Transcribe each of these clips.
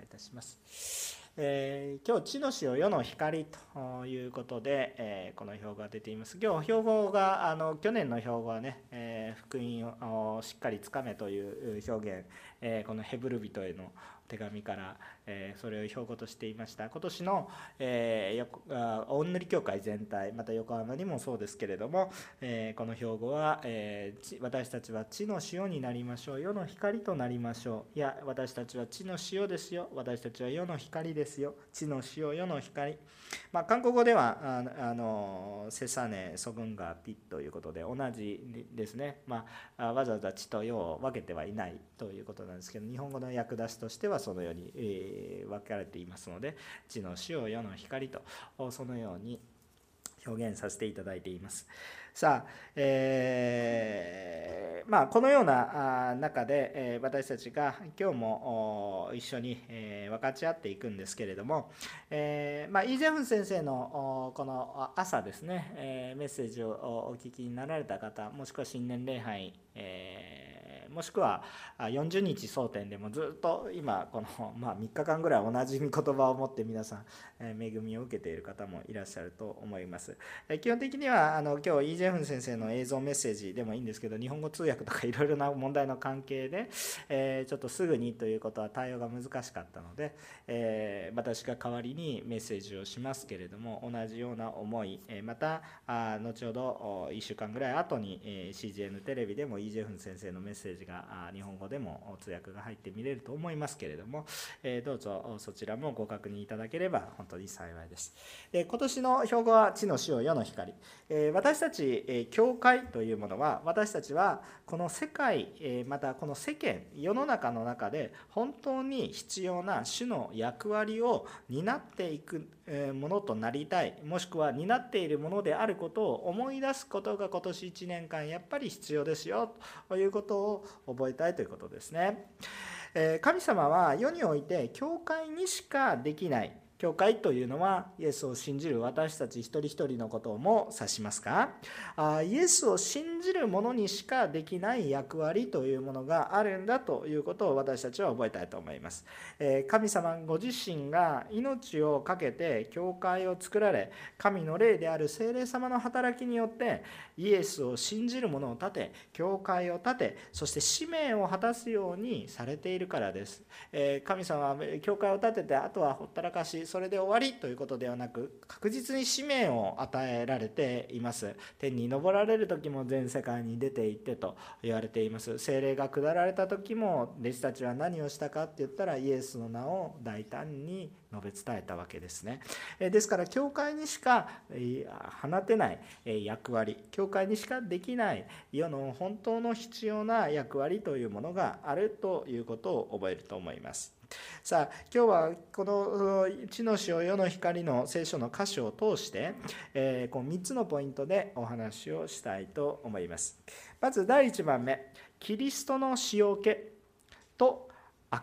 謝いたします。えー、今日、地の塩世の光ということで、えー、この標語が出ています。今日、標語が、あの去年の標語はね、えー、福音をしっかりつかめという表現、えこのヘブル人への手紙から、えそれを標語としていました。今年の、えー、大塗教会全体また横浜にもそうですけれども、え、この標語は、え、私たちは地の塩になりましょう世の光となりましょう。いや私たちは地の塩ですよ。私たちは世の光ですよ。地の塩世の光、まあ、韓国語ではああのセサネソグンガピということで同じですね、まあ、わざわざ地と世を分けてはいないということなんですけど日本語の訳出しとしてはそのように、えー、分かれていますので地の死を世の光とそのように表現させていただいています。さあ、えー、まあ、このような中で、え私たちが今日も一緒に、え分かち合っていくんですけれども、えー、まあ、イ・ジェフン先生のこの朝ですね、えメッセージをお聞きになられた方もしくは新年礼拝、えーもしくは40日争点でもずっと今この、まあ、3日間ぐらい同じ言葉を持って皆さん 恵みを受けている方もいらっしゃると思います。基本的にはあの今日イ・ジェフン先生の映像メッセージでもいいんですけど日本語通訳とかいろいろな問題の関係で、えちょっとすぐにということは対応が難しかったので、え私が代わりにメッセージをしますけれども同じような思いまた後ほど1週間ぐらい後に CGN テレビでもイ・ジェフン先生のメッセージジが日本語でも通訳が入って見れると思いますけれども、えどうぞそちらもご確認いただければ本当に幸いです。で今年の標語は地の塩世の光。え私たちえ教会というものは私たちはこの世界えまたこの世間世の中の中で本当に必要な種の役割を担っていくものとなりたいもしくは担っているものであることを思い出すことが今年1年間やっぱり必要ですよということを覚えたいということですね。神様は世において教会にしかできない教会というのはイエスを信じる私たち一人一人のことも指しますか？あイエスを信じる者にしかできない役割というものがあるんだということを私たちは覚えたいと思います。え神様ご自身が命を懸けて教会を作られ神の霊である精霊様の働きによってイエスを信じる者を立て教会を立てそして使命を果たすようにされているからです。え神様は教会を立ててあとはほったらかしそれで終わりということではなく確実に使命を与えられています。天に昇られる時も全世界に出て行ってと言われています。精霊が下られた時も弟子たちは何をしたかって言ったらイエスの名を大胆に述べ伝えたわけですね。ですから教会にしか放てない役割教会にしかできない世の本当の必要な役割というものがあるということを覚えると思います。さあ今日はこの「地の塩世の光」の聖書の箇所を通して、えー、この3つのポイントでお話をしたいと思います。まず第1番目キリストの塩気と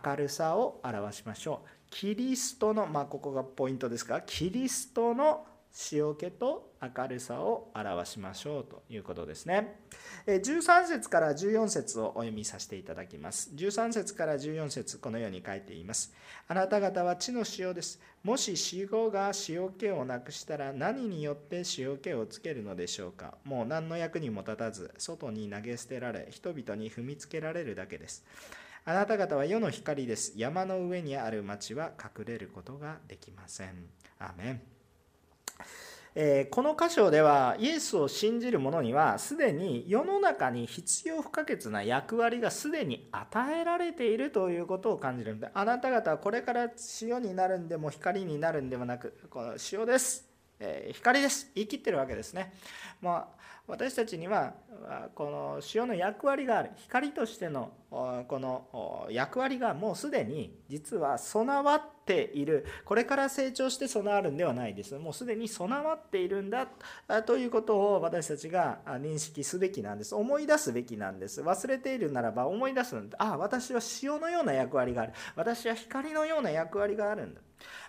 明るさを表しましょう。キリストのまあここがポイントですがキリストの塩気と明るさを表しましょうということですね。13節から14節をお読みさせていただきます。13節から14節このように書いています。あなた方は地の塩です。もし塩が塩気をなくしたら何によって塩気をつけるのでしょうか。もう何の役にも立たず、外に投げ捨てられ、人々に踏みつけられるだけです。あなた方は世の光です。山の上にある町は隠れることができません。アメン。えこの箇所ではイエスを信じる者にはすでに世の中に必要不可欠な役割がすでに与えられているということを感じるのであなた方はこれから塩になるんでも光になるんでもなくこの塩です、え光です。言い切ってるわけですね。まあ私たちにはこの塩の役割がある。光としてのこの役割がもうすでに実は備わってている。これから成長して備わるんではないです。もうすでに備わっているんだ。ということを私たちが認識すべきなんです。思い出すべきなんです。忘れているならば思い出すんだああ私は塩のような役割がある。私は光のような役割があるんだ。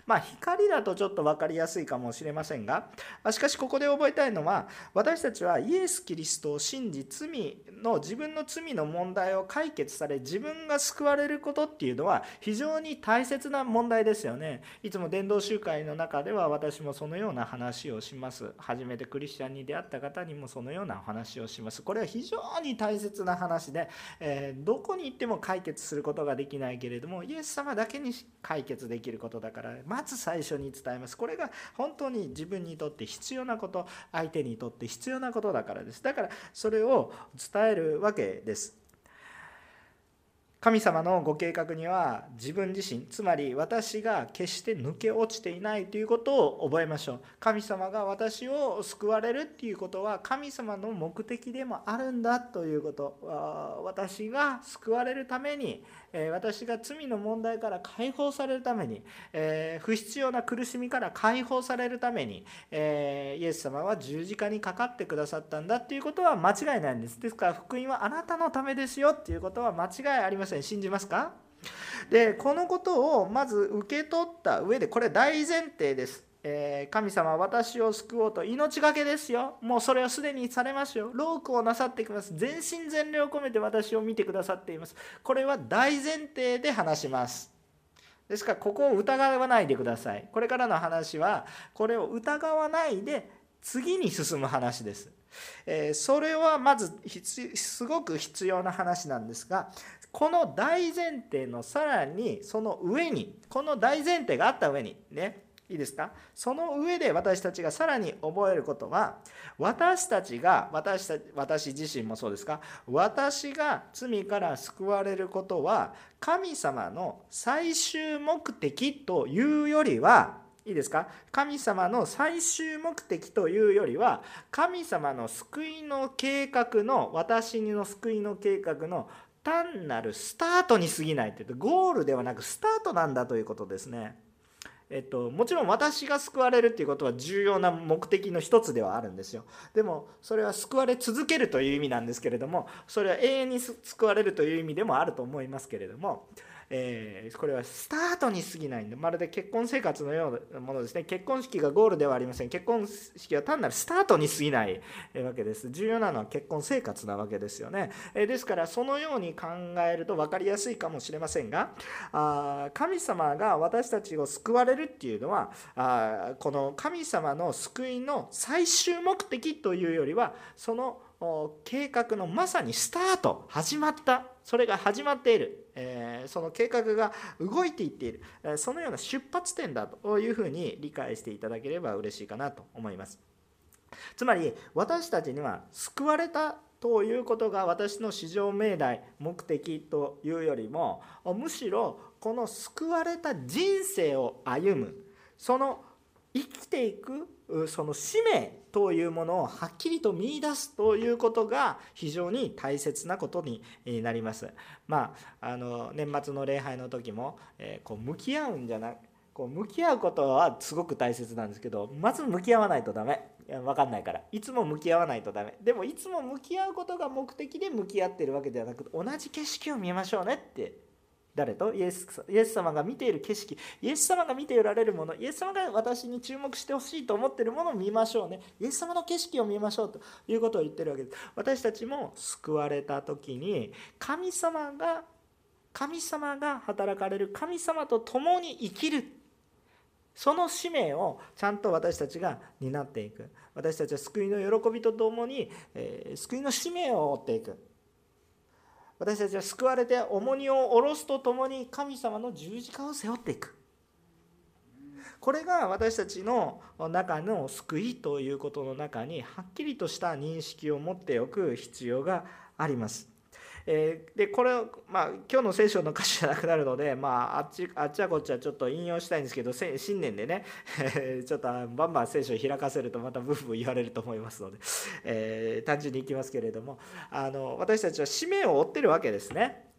まあ、光だとちょっと分かりやすいかもしれませんがしかしここで覚えたいのは私たちはイエス・キリストを信じ罪の自分の罪の問題を解決され自分が救われることっていうのは非常に大切な問題ですよね。いつも伝道集会の中では私もそのような話をします。初めてクリスチャンに出会った方にもそのような話をします。これは非常に大切な話で、えー、どこに行っても解決することができないけれどもイエス様だけに解決できることだからからまず最初に伝えます。これが本当に自分にとって必要なこと相手にとって必要なことだからです。だからそれを伝えるわけです。神様のご計画には自分自身つまり私が決して抜け落ちていないということを覚えましょう。神様が私を救われるっていうことは神様の目的でもあるんだということ私が救われるために私が罪の問題から解放されるために不必要な苦しみから解放されるためにイエス様は十字架にかかってくださったんだっていうことは間違いないんです。ですから福音はあなたのためですよっていうことは間違いありません。さん信じますか？でこのことをまず受け取った上でこれ大前提ですえー、神様は私を救おうと命がけですよ。もうそれはすでにされますよ。ロークをなさってきます。全身全霊を込めて私を見てくださっています。これは大前提で話します。ですからここを疑わないでください。これからの話はこれを疑わないで次に進む話です。え、それはまずすごく必要な話なんですがこの大前提のさらにその上にこの大前提があった上にねいいですか？その上で私たちがさらに覚えることは私たちが私た私自身もそうですか？私が罪から救われることは神様の最終目的というよりはいいですか？神様の最終目的というよりは神様の救いの計画の私の救いの計画の単なるスタートに過ぎないというとゴールではなくスタートなんだということですね。えっと、もちろん私が救われるっていうことは重要な目的の一つではあるんですよでもそれは救われ続けるという意味なんですけれどもそれは永遠に救われるという意味でもあると思いますけれどもえー、これはスタートに過ぎないんでまるで結婚生活のようなものですね。結婚式がゴールではありません。結婚式は単なるスタートに過ぎない わけです。重要なのは結婚生活なわけですよね、えー、ですからそのように考えると分かりやすいかもしれませんがあ神様が私たちを救われるっていうのはあこの神様の救いの最終目的というよりはその計画のまさにスタート始まった。それが始まっている、え、その計画が動いていっている、えそのような出発点だというふうに理解していただければ嬉しいかなと思います。つまり私たちには救われたということが私の至上命題目的というよりもむしろこの救われた人生を歩む。その生きていくその使命というものをはっきりと見いだすということが非常に大切なことになります。まあ、あの年末の礼拝の時も、えー、こう向き合うんじゃなこう向き合うことはすごく大切なんですけどまず向き合わないとダメ。分かんないから。いつも向き合わないとダメ。でもいつも向き合うことが目的で向き合ってるわけではなく同じ景色を見ましょうねって誰と？イエスイエス様が見ている景色。イエス様が見ておられるもの。イエス様が私に注目してほしいと思っているものを見ましょうね。イエス様の景色を見ましょうということを言ってるわけです。私たちも救われた時に神様が神様が働かれる。神様と共に生きる。その使命をちゃんと私たちが担っていく。私たちは救いの喜びとともに、えー、救いの使命を追っていく。私たちは救われて重荷を下ろすとともに神様の十字架を背負っていく。これが私たちの中の救いということの中にはっきりとした認識を持っておく必要があります。えー、でこれ、まあ、今日の聖書の歌詞じゃなくなるので、まあ、あっちあっちはこっちはちょっと引用したいんですけど新年でね ちょっとバンバン聖書を開かせるとまたブーブー言われると思いますので、えー、単純にいきますけれどもあの私たちは使命を負ってるわけですね。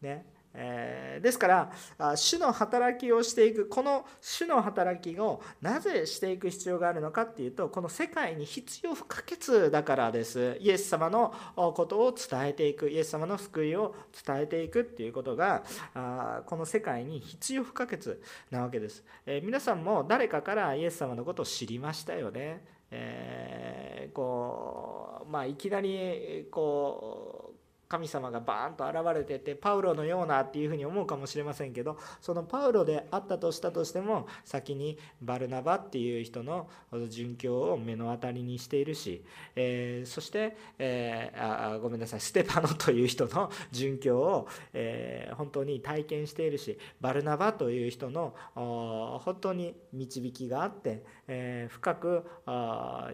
ねえー、ですから主の働きをしていくこの主の働きをなぜしていく必要があるのかっていうとこの世界に必要不可欠だからです。イエス様のことを伝えていく。イエス様の救いを伝えていくっていうことがあこの世界に必要不可欠なわけです、えー、皆さんも誰かからイエス様のことを知りましたよね。えー、こうまあいきなりこう神様がバーンと現れててパウロのようなっていうふうに思うかもしれませんけどそのパウロであったとしたとしても先にバルナバっていう人の殉教を目の当たりにしているし、えー、そして、えー、あごめんなさいステパノという人の殉教を、えー、本当に体験しているしバルナバという人の本当に導きがあって、え深く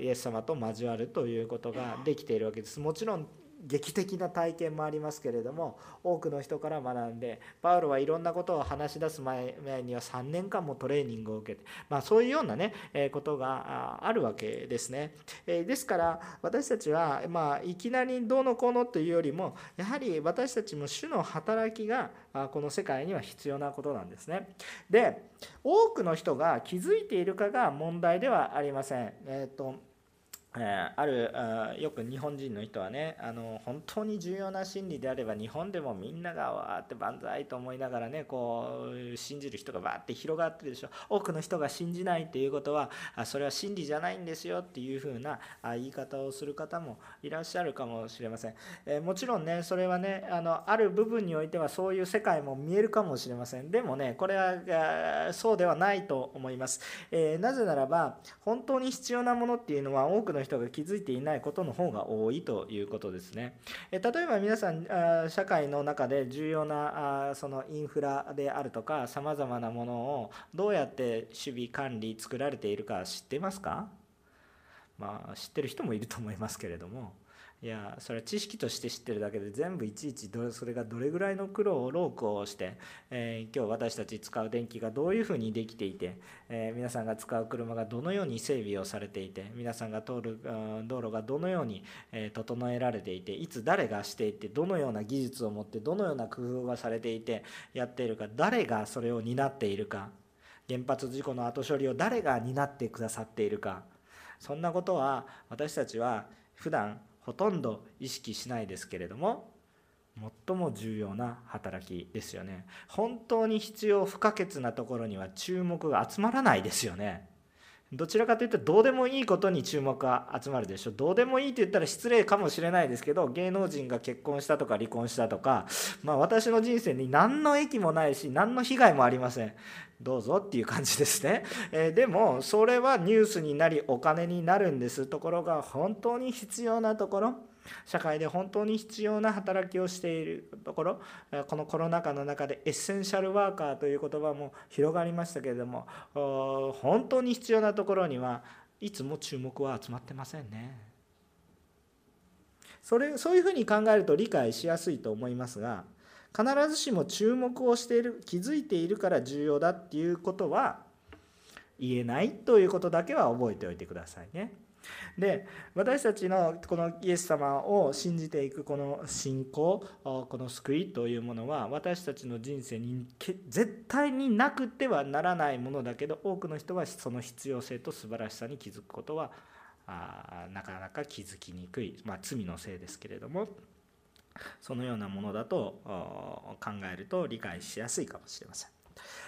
イエス様と交わるということができているわけです。もちろん劇的な体験もありますけれども多くの人から学んでパウロはいろんなことを話し出す前には3年間もトレーニングを受けて、まあ、そういうようなねことがあるわけですね。ですから私たちは、まあ、いきなりどうのこうのというよりもやはり私たちも主の働きがこの世界には必要なことなんですね。で多くの人が気づいているかが問題ではありません。えーとえあるあよく日本人の人はねあの本当に重要な真理であれば日本でもみんながわーって万歳と思いながらねこう信じる人がわーって広がってるでしょ。多くの人が信じないっていうことはそれは真理じゃないんですよっていうふうなあ言い方をする方もいらっしゃるかもしれません、えもちろんねそれはねあのある部分においてはそういう世界も見えるかもしれません。でもねこれはそうではないと思います、えなぜならば本当に必要なものっていうのは多くの人が気づいていないことの方が多いということですね。え例えば皆さん社会の中で重要なそのインフラであるとかさまざまなものをどうやって守備管理作られているか知ってますか？まあ知ってる人もいると思いますけれどもいやそれは知識として知ってるだけで全部いちいちどそれがどれぐらいの苦労を労苦をして、えー、今日私たち使う電気がどういうふうにできていて、えー、皆さんが使う車がどのように整備をされていて皆さんが通る道路がどのように、え整えられていていつ誰がしていてどのような技術を持ってどのような工夫がされていてやっているか誰がそれを担っているか原発事故の後処理を誰が担ってくださっているか。そんなことは私たちは普段ほとんど意識しないですけれども最も重要な働きですよね。本当に必要不可欠なところには注目が集まらないですよね。どちらかというとどうでもいいことに注目が集まるでしょう。どうでもいいと言ったら失礼かもしれないですけど芸能人が結婚したとか離婚したとかまあ私の人生に何の益もないし何の被害もありません。どうぞっていう感じですね、えー、でもそれはニュースになりお金になるんです。ところが本当に必要なところ。社会で本当に必要な働きをしているところ。このコロナ禍の中でエッセンシャルワーカーという言葉も広がりましたけれども。本当に必要なところにはいつも注目は集まってませんね。それそういうふうに考えると理解しやすいと思いますが必ずしも注目をしている気づいているから重要だっていうことは言えないということだけは覚えておいてくださいね。で私たちのこのイエス様を信じていくこの信仰この救いというものは私たちの人生に絶対になくてはならないものだけど多くの人はその必要性と素晴らしさに気づくことはなかなか気づきにくい、まあ、罪のせいですけれどもそのようなものだと考えると理解しやすいかもしれません。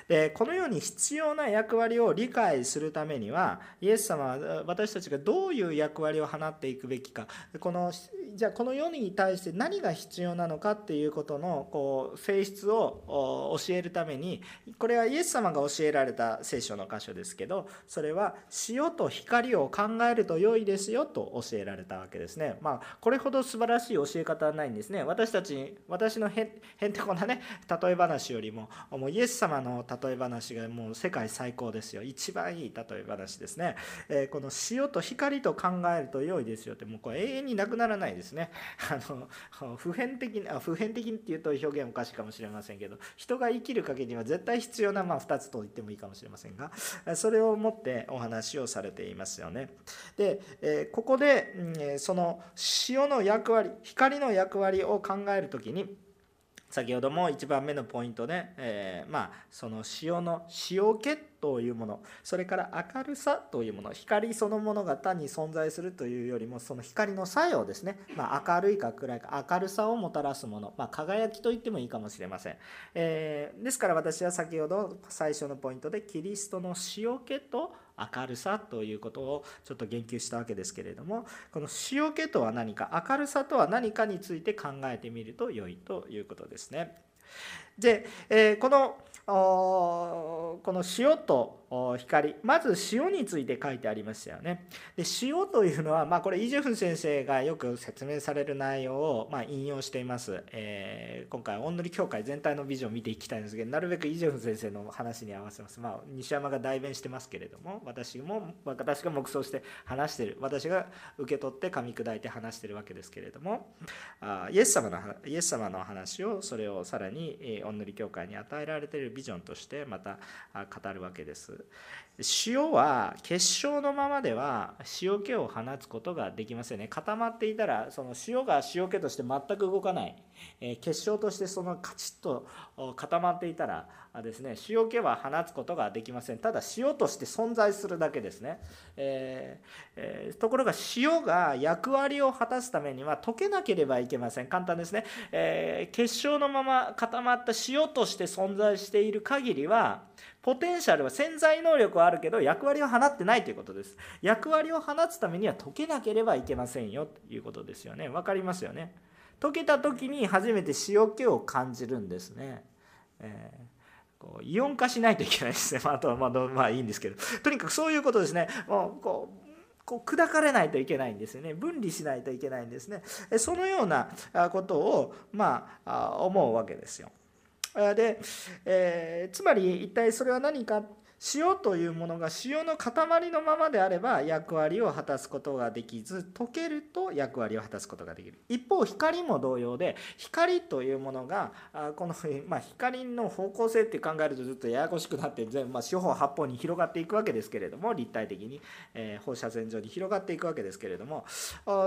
でこのように必要な役割を理解するためにはイエス様は私たちがどういう役割を放っていくべきかこのじゃあこの世に対して何が必要なのかっていうことのこう性質を教えるためにこれはイエス様が教えられた聖書の箇所ですけどそれは塩と光を考えると良いですよと教えられたわけですね。まあこれほど素晴らしい教え方はないんですね。私たち私のへんへんてこなね例え話よりももうイエス様の例え話がもう世界最高ですよ。一番いい例え話ですね、えー、この塩と光と考えると良いですよってもうこれ永遠になくならないですね。あの普遍的にあ普遍的にっていうと表現おかしいかもしれませんけど人が生きる限りは絶対必要な、まあ、2つと言ってもいいかもしれませんがそれをもってお話をされていますよね。で、えー、ここで、うん、その塩の役割光の役割を考える時に先ほども1番目のポイントで、えー、まあその塩の塩気というものそれから明るさというもの光そのものが単に存在するというよりもその光の作用ですね、まあ、明るいか暗いか明るさをもたらすもの、まあ、輝きと言ってもいいかもしれません、えー、ですから私は先ほど最初のポイントでキリストの塩気と明るさということをちょっと言及したわけですけれどもこの塩気とは何か明るさとは何かについて考えてみると良いということですね。で、えー、このこの塩と光まず塩について書いてありましたよね。で塩というのは、まあ、これイ・ジェフン先生がよく説明される内容を、まあ、引用しています、えー、今回おんのり協会全体のビジョンを見ていきたいんですけどなるべくイ・ジェフン先生の話に合わせます、まあ、西山が代弁してますけれども私も私が黙想して話してる。私が受け取って噛み砕いて話してるわけですけれどもあイエス様のイエス様の話をそれをさらにお塗り協会に与えられているビジョンとしてまた語るわけです。塩は結晶のままでは塩気を放つことができませんね。固まっていたらその塩が塩気として全く動かない。え結晶としてそのカチッと固まっていたらですね。塩気は放つことができません。ただ塩として存在するだけですね、えーえー、ところが塩が役割を果たすためには溶けなければいけません。簡単ですね、え、結晶のまま固まった塩として存在している限りはポテンシャルは潜在能力はあるけど役割を放ってないということです。役割を放つためには溶けなければいけませんよということですよね。分かりますよね。溶けた時に初めて塩気を感じるんですね、えー、こうイオン化しないといけないですね、まあ、とまあまあいいんですけど。とにかくそういうことですね。もうこうこう砕かれないといけないんですよね。分離しないといけないんですね。そのようなことをまあ思うわけですよ。で、えー、つまり一体それは何か塩というものが塩の塊のままであれば役割を果たすことができず溶けると役割を果たすことができる。一方光も同様で光というものがこの、まあ、光の方向性って考えるとずっとややこしくなって全、まあ、四方八方に広がっていくわけですけれども立体的に、えー、放射線上に広がっていくわけですけれども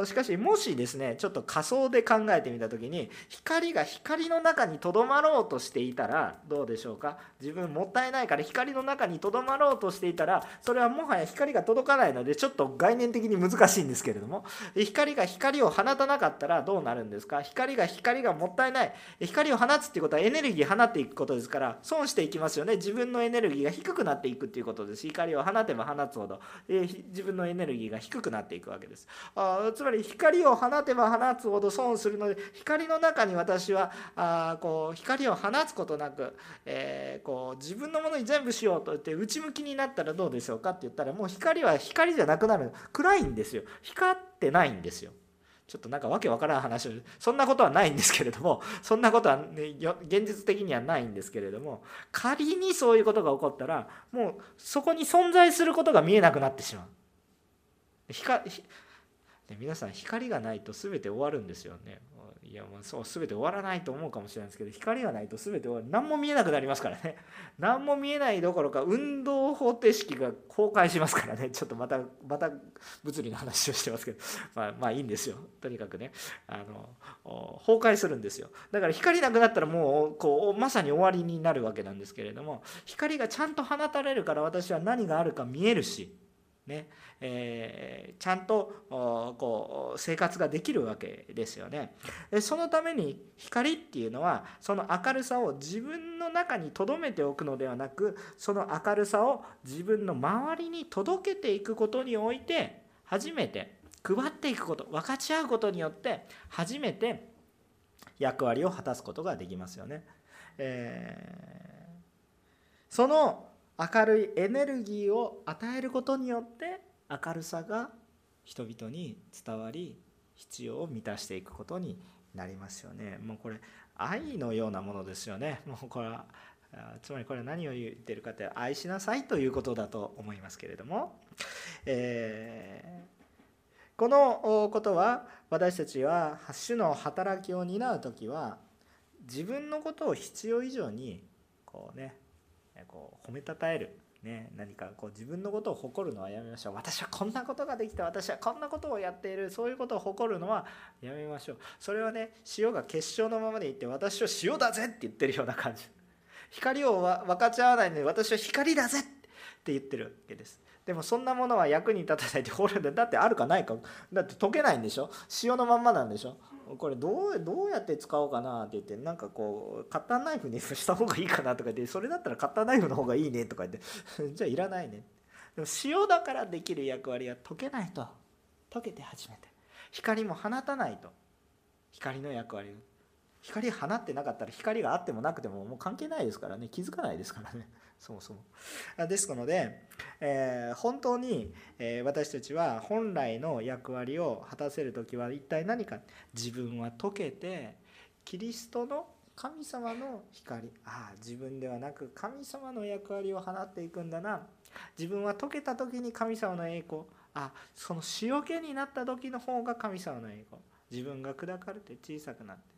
しかしもしですねちょっと仮想で考えてみた時に光が光の中にとどまろうとしていたらどうでしょうか？自分もったいないから光の中にとどまろうとしていたらそれはもはや光が届かないのでちょっと概念的に難しいんですけれども。光が光を放たなかったらどうなるんですか？光が光がもったいない。光を放つっていうことはエネルギー放っていくことですから損していきますよね。自分のエネルギーが低くなっていくっていうことです。光を放てば放つほど、え自分のエネルギーが低くなっていくわけです。あつまり光を放てば放つほど損するので光の中に私はあこう光を放つことなく、えー、こう自分のものに全部しようとって内向きになったらどうでしょうかって言ったらもう光は光じゃなくなる。暗いんですよ。光ってないんですよ。ちょっとなんかわけわからん話を。そんなことはないんですけれどもそんなことは、ね、現実的にはないんですけれども仮にそういうことが起こったらもうそこに存在することが見えなくなってしまう。光皆さん光がないと全て終わるんですよね。いやまあそう全て終わらないと思うかもしれないですけど光がないと全て終わる何も見えなくなりますからね。何も見えないどころか運動方程式が崩壊しますからね。ちょっとまたまた物理の話をしてますけど。まあまあいいんですよ。とにかくね。あの崩壊するんですよ。だから光なくなったらもうこうまさに終わりになるわけなんですけれども光がちゃんと放たれるから私は何があるか見えるしねえー、ちゃんとこう生活ができるわけですよね。そのために光っていうのはその明るさを自分の中に留めておくのではなくその明るさを自分の周りに届けていくことにおいて初めて配っていくこと分かち合うことによって初めて役割を果たすことができますよね。えー、その明るいエネルギーを与えることによって明るさが人々に伝わり必要を満たしていくことになりますよね。もうこれ愛のようなものですよね。もうこれはつまりこれは何を言ってるかって愛しなさいということだと思いますけれども、えー、このことは私たちは主の働きを担う時は自分のことを必要以上にこうねこう褒めたたえるね、何かこう自分のことを誇るのはやめましょう。私はこんなことができた私はこんなことをやっているそういうことを誇るのはやめましょう。それはね塩が結晶のままでいって私は塩だぜって言ってるような感じ。光を分かち合わないので私は光だぜって言ってるわけです。でもそんなものは役に立たないってほらだってあるかないかだって溶けないんでしょ？塩のまんまなんでしょ？これどうどうやって使おうかなって言ってなんかこうカッターナイフに した方がいいかなとか言ってそれだったらカッターナイフの方がいいねとか言って じゃあいらないね。でも塩だからできる役割は溶けないと。溶けて初めて。光も放たないと。光の役割。光放ってなかったら光があってもなくてももう関係ないですからね。気づかないですからね。そもそも。ですので、えー、本当に、えー、私たちは本来の役割を果たせる時は一体何か。自分は溶けてキリストの神様の光。ああ自分ではなく神様の役割を放っていくんだな。自分は溶けた時に神様の栄光。あその塩気になった時の方が神様の栄光。自分が砕かれて小さくなって。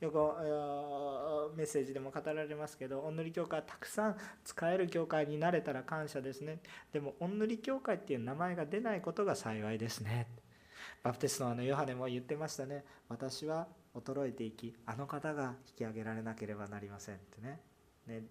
よくメッセージでも語られますけどおんぬり教会はたくさん使える教会になれたら感謝ですね。でもおんぬり教会っていう名前が出ないことが幸いですね。バプテストのヨハネも言ってましたね。私は衰えていきあの方が引き上げられなければなりませんってね。ね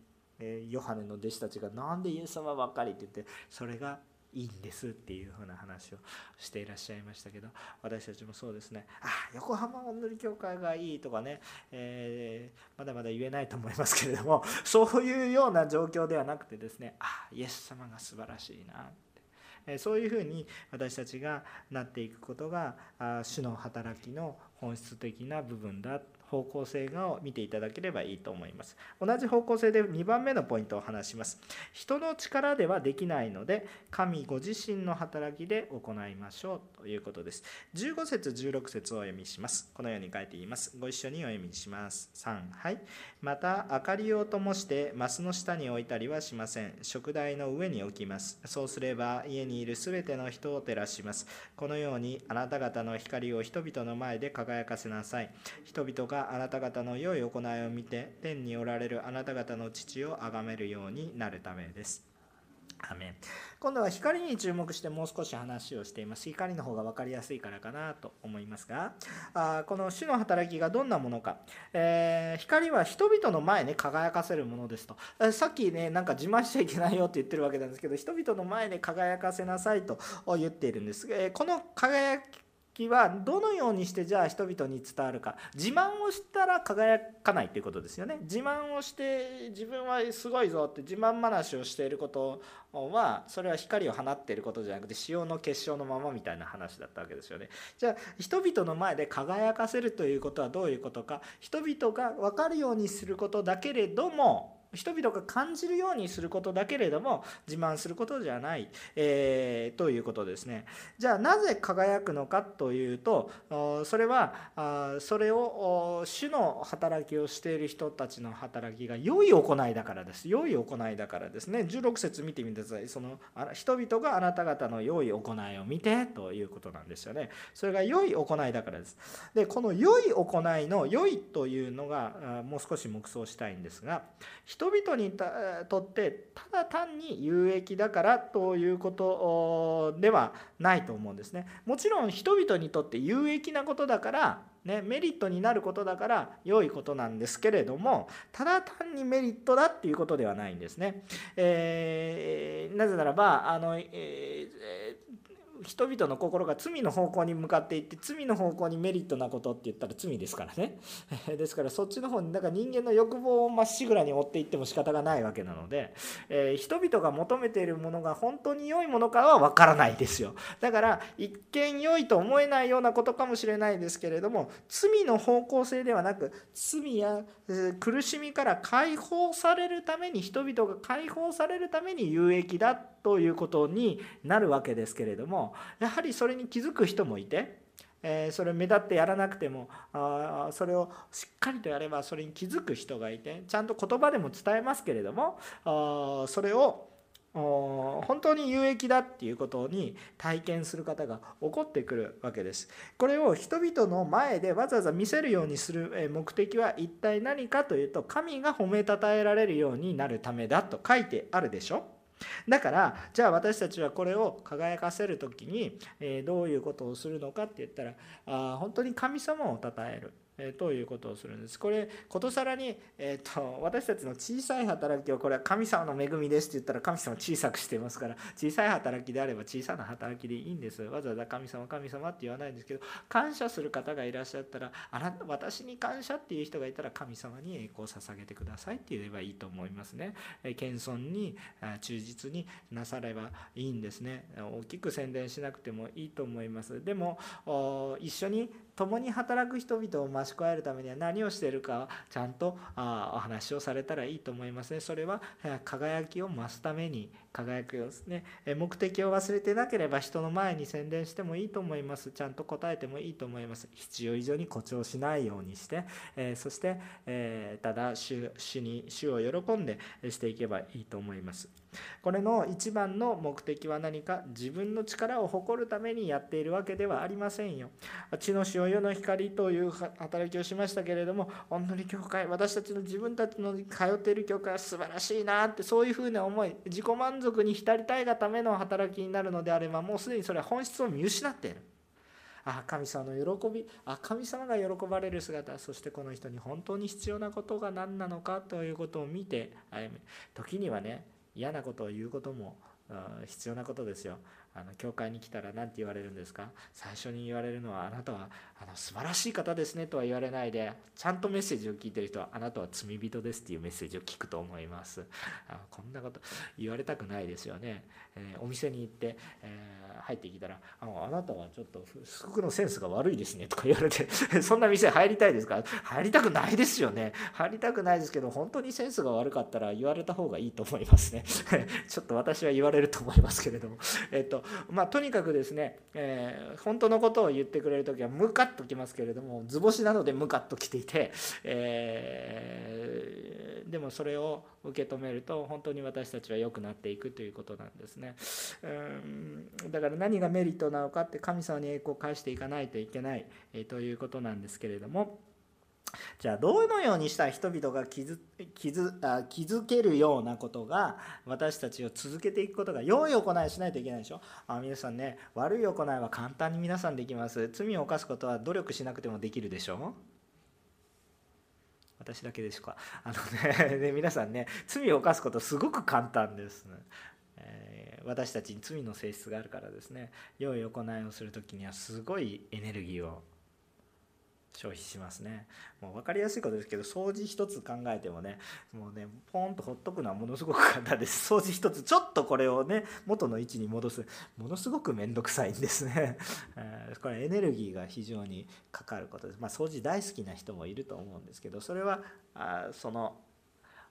ヨハネの弟子たちが「なんでイエス様ばっかり」って言ってそれがいいんですっていうふうな話をしていらっしゃいましたけど私たちもそうですねあ横浜おんぬり協会がいいとかね、えー、まだまだ言えないと思いますけれども そういうような状況ではなくてですねあイエス様が素晴らしいなって。そういうふうに私たちがなっていくことが主の働きの本質的な部分だ方向性を見ていただければいいと思います。同じ方向性で2番目のポイントを話します。人の力ではできないので神ご自身の働きで行いましょうということです。15節16節をお読みします。このように書いています。ご一緒にお読みします。3はい。また明かりを灯してマスの下に置いたりはしません。食台の上に置きます。そうすれば家にいるすべての人を照らします。このようにあなた方の光を人々の前で輝かせなさい。人々があなた方の良い行いを見て天におられるあなた方の父を崇めるようになるためです。アメ今度は光に注目してもう少し話をしています。光の方が分かりやすいからかなと思いますがあこの主の働きがどんなものか、えー、光は人々の前に輝かせるものですと。さっきねなんか自慢しちゃいけないよって言ってるわけなんですけど人々の前で輝かせなさいと言っているんです、えー、この輝きはどのようにしてじゃあ人々に伝わるか。自慢をしたら輝かないということですよね。自慢をして自分はすごいぞって自慢話をしていることはそれは光を放っていることじゃなくて潮の結晶のままみたいな話だったわけですよね。じゃあ人々の前で輝かせるということはどういうことか。人々が分かるようにすることだけれども人々が感じるようにすることだけれども自慢することじゃない、えー、ということですね。じゃあなぜ輝くのかというとそれはそれを主の働きをしている人たちの働きが良い行いだからです。良い行いだからですね。16節見てみてください。その人々があなた方の良い行いを見てということなんですよね。それが良い行いだからです。でこの良い行いの良いというのがもう少し黙想したいんですが人人々にとってただ単に有益だからということではないと思うんですね。もちろん人々にとって有益なことだからね、メリットになることだから良いことなんですけれどもただ単にメリットだっていうことではないんですね。えー、なぜならばあの、えー人々の心が罪の方向に向かっていって罪の方向にメリットなことって言ったら罪ですからね。ですからそっちの方にだから人間の欲望をまっしぐらに追っていっても仕方がないわけなので、えー、人々が求めているものが本当に良いものかは分からないですよ。だから一見良いと思えないようなことかもしれないですけれども罪の方向性ではなく罪や苦しみから解放されるために人々が解放されるために有益だということになるわけですけれどもやはりそれに気づく人もいて、それを目立ってやらなくてもそれをしっかりとやればそれに気づく人がいてちゃんと言葉でも伝えますけれどもそれを本当に有益だっていうことに体験する方が起こってくるわけです。これを人々の前でわざわざ見せるようにする目的は一体何かというと神が褒めたたえられるようになるためだと書いてあるでしょだからじゃあ私たちはこれを輝かせる時に、えどういうことをするのかって言ったらあ本当に神様を称える。ということをするんです。これ、ことさらに、えーと、私たちの小さい働きを、これは神様の恵みですって言ったら、神様小さくしてますから、小さい働きであれば小さな働きでいいんです。わざわざ神様、神様って言わないんですけど、感謝する方がいらっしゃったら、あなた私に感謝っていう人がいたら、神様に栄光を捧げてくださいって言えばいいと思いますね。え謙遜に、忠実になさればいいんですね。大きく宣伝しなくてもいいと思います。でも、一緒に共に働く人々を増し加えるためには何をしているかちゃんとあお話をされたらいいと思いますね。それは輝きを増すために輝くようですね。目的を忘れてなければ人の前に宣伝してもいいと思います。ちゃんと答えてもいいと思います。必要以上に誇張しないようにして、えそして、えただ主主に主を喜んでしていけばいいと思います。これの一番の目的は何か自分の力を誇るためにやっているわけではありませんよ。地の塩世の光という働きをしましたけれども、本当に教会、私たちの自分たちの通っている教会は素晴らしいなって、そういうふうな思い、自己満足に浸りたいがための働きになるのであれば、もうすでにそれは本質を見失っている。あ神様の喜びあ神様が喜ばれる姿そしてこの人に本当に必要なことが何なのかということを見て歩む時にはね嫌なことを言うことも必要なことですよ。あの教会に来たら何て言われるんですか？最初に言われるのはあなたはあの素晴らしい方ですねとは言われないでちゃんとメッセージを聞いてる人はあなたは罪人ですっていうメッセージを聞くと思います。あこんなこと言われたくないですよね、えー、お店に行って、えー、入ってきたらあのあなたはちょっと服のセンスが悪いですねとか言われて そんな店入りたいですか？入りたくないですよね。入りたくないですけど本当にセンスが悪かったら言われた方がいいと思いますね。ちょっと私は言われると思いますけれども。えっとまあとにかくですね、えー、本当のことを言ってくれる時はカッときますけれども図星なのでムカッときていて、えー、でもそれを受け止めると本当に私たちは良くなっていくということなんですね。うんだから何がメリットなのかって神様に栄光を返していかないといけない、えー、ということなんですけれども。じゃあどのようにしたら人々が気づ気づあ気づけるようなことが私たちを続けていくことが良い行いしないといけないでしょ？あ皆さんね悪い行いは簡単に皆さんできます。罪を犯すことは努力しなくてもできるでしょ？私だけでしょうか？あのね ね皆さんね罪を犯すことすごく簡単です、ね。えー、私たちに罪の性質があるからですね。良い行いをする時にはすごいエネルギーを消費しますね。もう分かりやすいことですけど掃除一つ考えてもねもうねポンとほっとくのはものすごく簡単です。掃除一つちょっとこれをね元の位置に戻す。ものすごく面倒くさいんですね。これエネルギーが非常にかかることです。まあ掃除大好きな人もいると思うんですけどそれはあその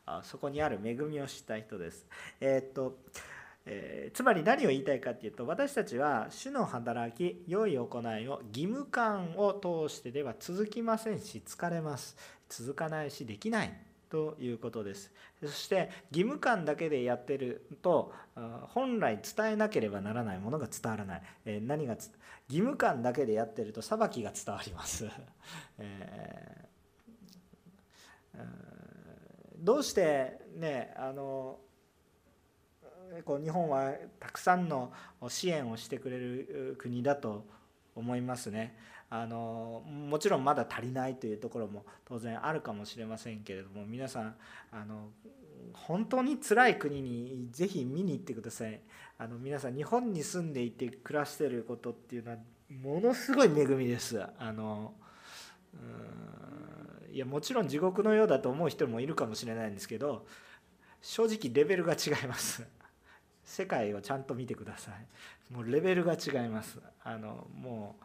あそこにある恵みを知った人です。えー、っとえー、つまり何を言いたいかっていうと私たちは主の働き良い行いを義務感を通してでは続きませんし疲れます。続かないしできないということです。そして義務感だけでやってると本来伝えなければならないものが伝わらない、えー、何が義務感だけでやってると裁きが伝わります、えー、どうしてねあのこう日本はたくさんの支援をしてくれる国だと思いますね。あのもちろんまだ足りないというところも当然あるかもしれませんけれども皆さんあの本当に辛い国にぜひ見に行ってください。あの皆さん日本に住んでいて暮らしてることっていうのはものすごい恵みです。あのいやもちろん地獄のようだと思う人もいるかもしれないんですけど正直レベルが違います。世界をちゃんと見てください。もうレベルが違います。あのもう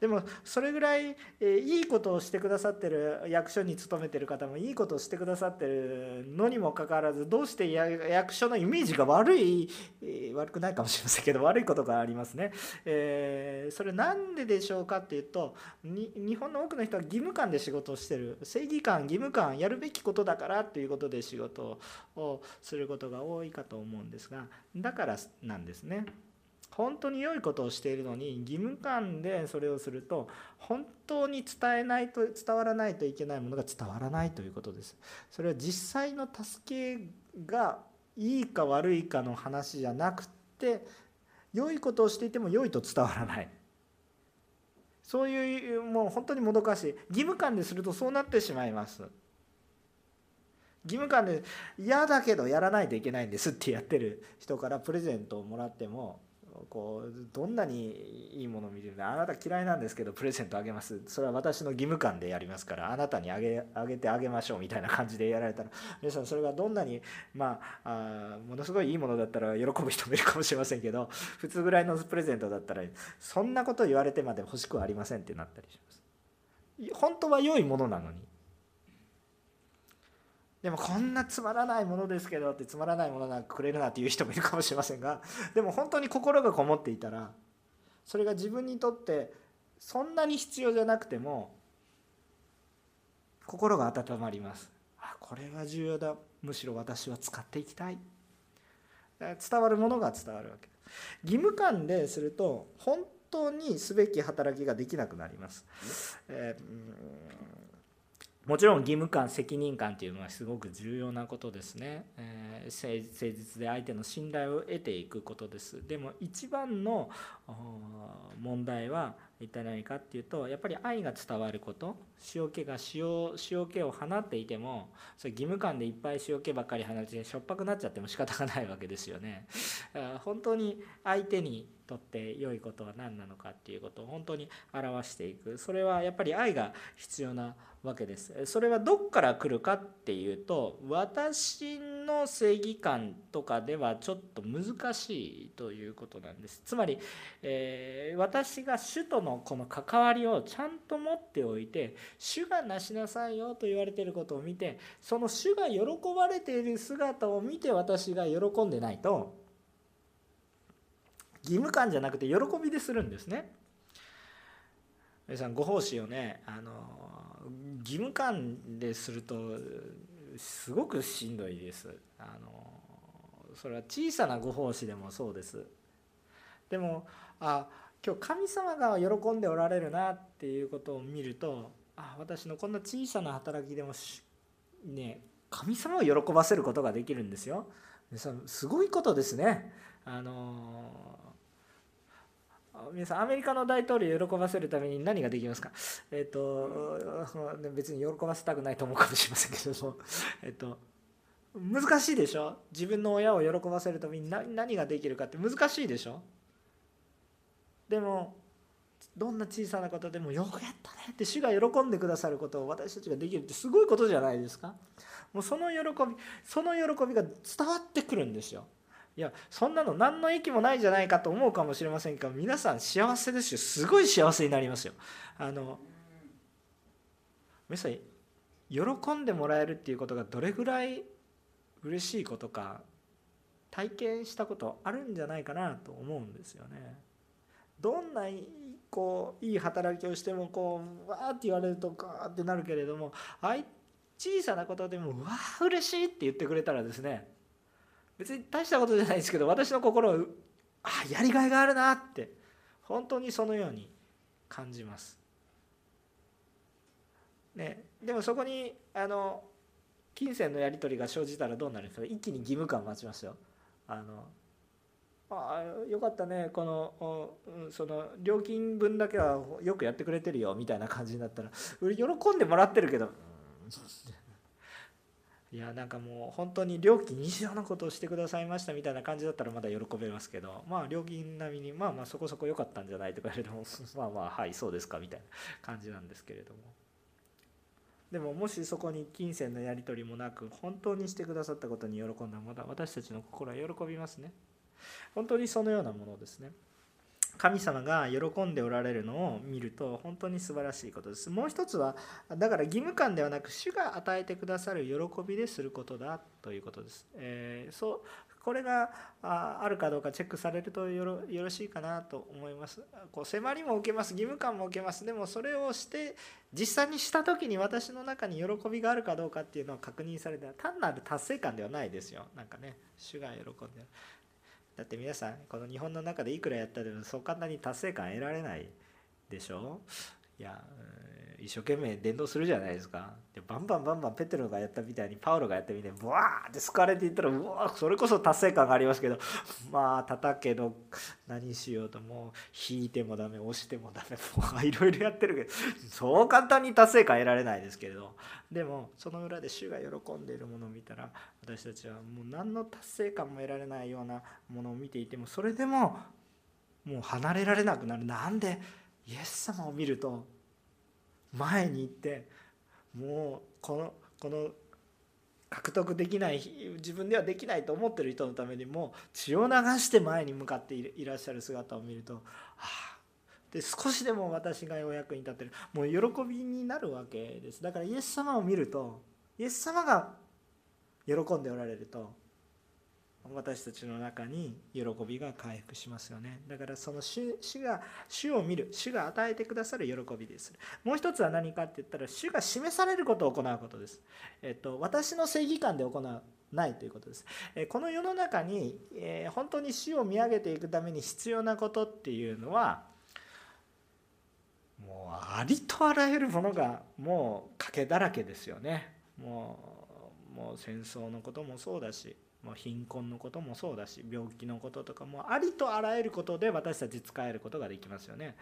でもそれぐらいいいことをしてくださってる役所に勤めてる方もいいことをしてくださってるのにもかかわらずどうして役所のイメージが悪い悪くないかもしれませんけど悪いことがありますね。え、それなんででしょうかっていうと日本の多くの人は義務感で仕事をしてる正義感義務感やるべきことだからっていうことで仕事をすることが多いかと思うんですがだからなんですね。本当に良いことをしているのに義務感でそれをすると本当に伝えないと伝わらないといけないものが伝わらないということです。それは実際の助けがいいか悪いかの話じゃなくて良いことをしていても良いと伝わらない。そういうもう本当にもどかしい義務感でするとそうなってしまいます義務感で嫌だけどやらないといけないんですってやってる人からプレゼントをもらってもこうどんなにいいものを見てるんであなた嫌いなんですけどプレゼントあげます。それは私の義務感でやりますからあなたにあげあげてあげましょうみたいな感じでやられたら 皆さんそれがどんなにまあものすごいいいものだったら喜ぶ人もいるかもしれませんけど普通ぐらいのプレゼントだったらそんなこと言われてまで欲しくはありませんってなったりします。本当は良いものなのにでもこんなつまらないものですけどってつまらないものなんかくれるなっていう人もいるかもしれませんがでも本当に心がこもっていたらそれが自分にとってそんなに必要じゃなくても心が温まります。あこれが重要だ。むしろ私は使っていきたい。伝わるものが伝わるわけ。義務感ですると本当にすべき働きができなくなります、えーもちろん義務感責任感っていうのはすごく重要なことですね、えー、誠実で相手の信頼を得ていくことです。でも一番の問題は一体何かっていうとやっぱり愛が伝わること。塩気が塩塩気を放っていてもそれ義務感でいっぱい塩気ばっかり放ってしょっぱくなっちゃっても仕方がないわけですよね。本当に相手にとって良いことは何なのかっていうことを本当に表していく。それはやっぱり愛が必要なわけです。それはどっから来るかっていうと私の正義感とかではちょっと難しいということなんです。つまり、えー、私が主とのこの関わりをちゃんと持っておいて主がなしなさいよと言われてることを見てその主が喜ばれている姿を見て私が喜んでないと義務感じゃなくて喜びでするんですね。皆さんご奉仕をねあの義務感でするとすごくしんどいです。あのそれは小さなご奉仕でもそうです。でもあ今日神様が喜んでおられるなっていうことを見るとあ私のこんな小さな働きでもね神様を喜ばせることができるんですよ。すごいことですね。あの皆さんアメリカの大統領を喜ばせるために何ができますか？えっ、ー、と別に喜ばせたくないと思うかもしれませんけども。えっ、と難しいでしょ？自分の親を喜ばせるために何ができるかって。難しいでしょ？でもどんな小さなことでもよくやったね。って主が喜んでくださることを私たちができるってすごいことじゃないですか。もうその喜びその喜びが伝わってくるんですよ。いやそんなの何の益もないじゃないかと思うかもしれませんが皆さん幸せですよ。すごい幸せになりますよ。あの皆さん喜んでもらえるっていうことがどれぐらい嬉しいことか体験したことあるんじゃないかなと思うんですよね。どんなこういい働きをしてもこうわーって言われるとガーってなるけれどもあい小さなことでもうわー嬉しいって言ってくれたらですね別に大したことじゃないですけど私の心はあやりがいがあるなって本当にそのように感じます。ね、でもそこにあの金銭のやり取りが生じたらどうなるんですか一気に義務感を待ちますよ。あのあよかったねこのその料金分だけはよくやってくれてるよみたいな感じになったら喜んでもらってるけどいやなんかもう本当に料金以上のことをしてくださいましたみたいな感じだったらまだ喜べますけどまあ料金並みにまあまあそこそこ良かったんじゃないとか言われても まあまあはいそうですかみたいな感じなんですけれども。でももしそこに金銭のやり取りもなく本当にしてくださったことに喜んだらまだ私たちの心は喜びますね。本当にそのようなものですね神様が喜んでおられるのを見ると本当に素晴らしいことです。もう一つはだから義務感ではなく主が与えてくださる喜びですることだということです。えー、そうこれがあるかどうかチェックされるとよろしいかなと思います。こう迫りも受けます義務感も受けますでもそれをして実際にした時に私の中に喜びがあるかどうかっていうのを確認されたら単なる達成感ではないですよ。なんかね主が喜んでだって皆さんこの日本の中でいくらやったでもそう簡単に達成感得られないでしょ？いや一生懸命伝道するじゃないですか。でバンバンバンバンペテロがやったみたいにパウロがやったみたいにブワーって救われていったらうわそれこそ達成感がありますけど まあ叩けど何しようともう引いてもダメ押してもダメ もういろいろやってるけどそう簡単に達成感得られないですけれど。でもその裏で主が喜んでいるものを見たら私たちはもう何の達成感も得られないようなものを見ていてもそれでももう離れられなくなる。なんでイエス様を見ると前に行ってもうこのこの獲得できない自分ではできないと思ってる人のためにも血を流して前に向かっていらっしゃる姿を見ると、はあ、で少しでも私がお役に立ってる。もう喜びになるわけです。だからイエス様を見るとイエス様が喜んでおられると私たちの中に喜びが回復しますよねだからその主が主を見る主が与えてくださる喜びですもう一つは何かって言ったら主が示されることを行うことです、えっと、私の正義感で行うないということです。この世の中に本当に死を見上げていくために必要なことっていうのはもうありとあらゆるものがもう賭けだらけですよね。もうもう戦争のこともそうだしま貧困のこともそうだし病気のこととかもありとあらゆることで私たち使えることができますよね。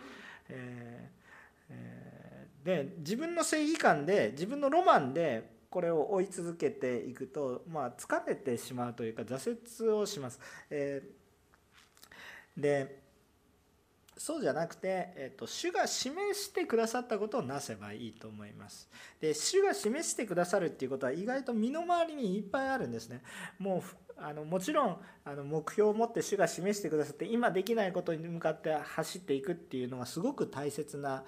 えーえー、で自分の正義感で自分のロマンでこれを追い続けていくと、まあ、疲れてしまうというか挫折をします。えー、でそうじゃなくて、えっと、主が示してくださったことをなせばいいと思います。で、主が示してくださるっていうことは意外と身の回りにいっぱいあるんですね。もうあのもちろんあの目標を持って主が示してくださって今できないことに向かって走っていくっていうのはすごく大切な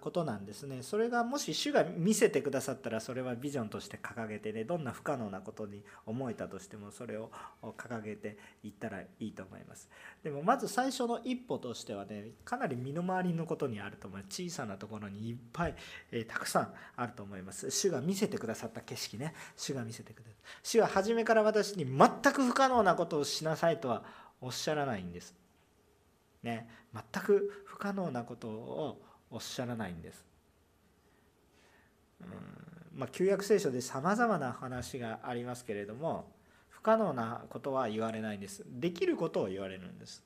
ことなんですね。それがもし主が見せてくださったらそれはビジョンとして掲げてねどんな不可能なことに思えたとしてもそれを掲げていったらいいと思います。でもまず最初の一歩としてはねかなり身の回りのことにあると思います小さなところにいっぱい、えー、たくさんあると思います。主が見せてくださった景色ね主が見せてくれる。主は初めから私に全く不可能なことをしなさいとはおっしゃらないんです。ね、全く不可能なことをおっしゃらないんです。うんまあ、旧約聖書でさまざまな話がありますけれども不可能なことは言われないんです。できることを言われるんです。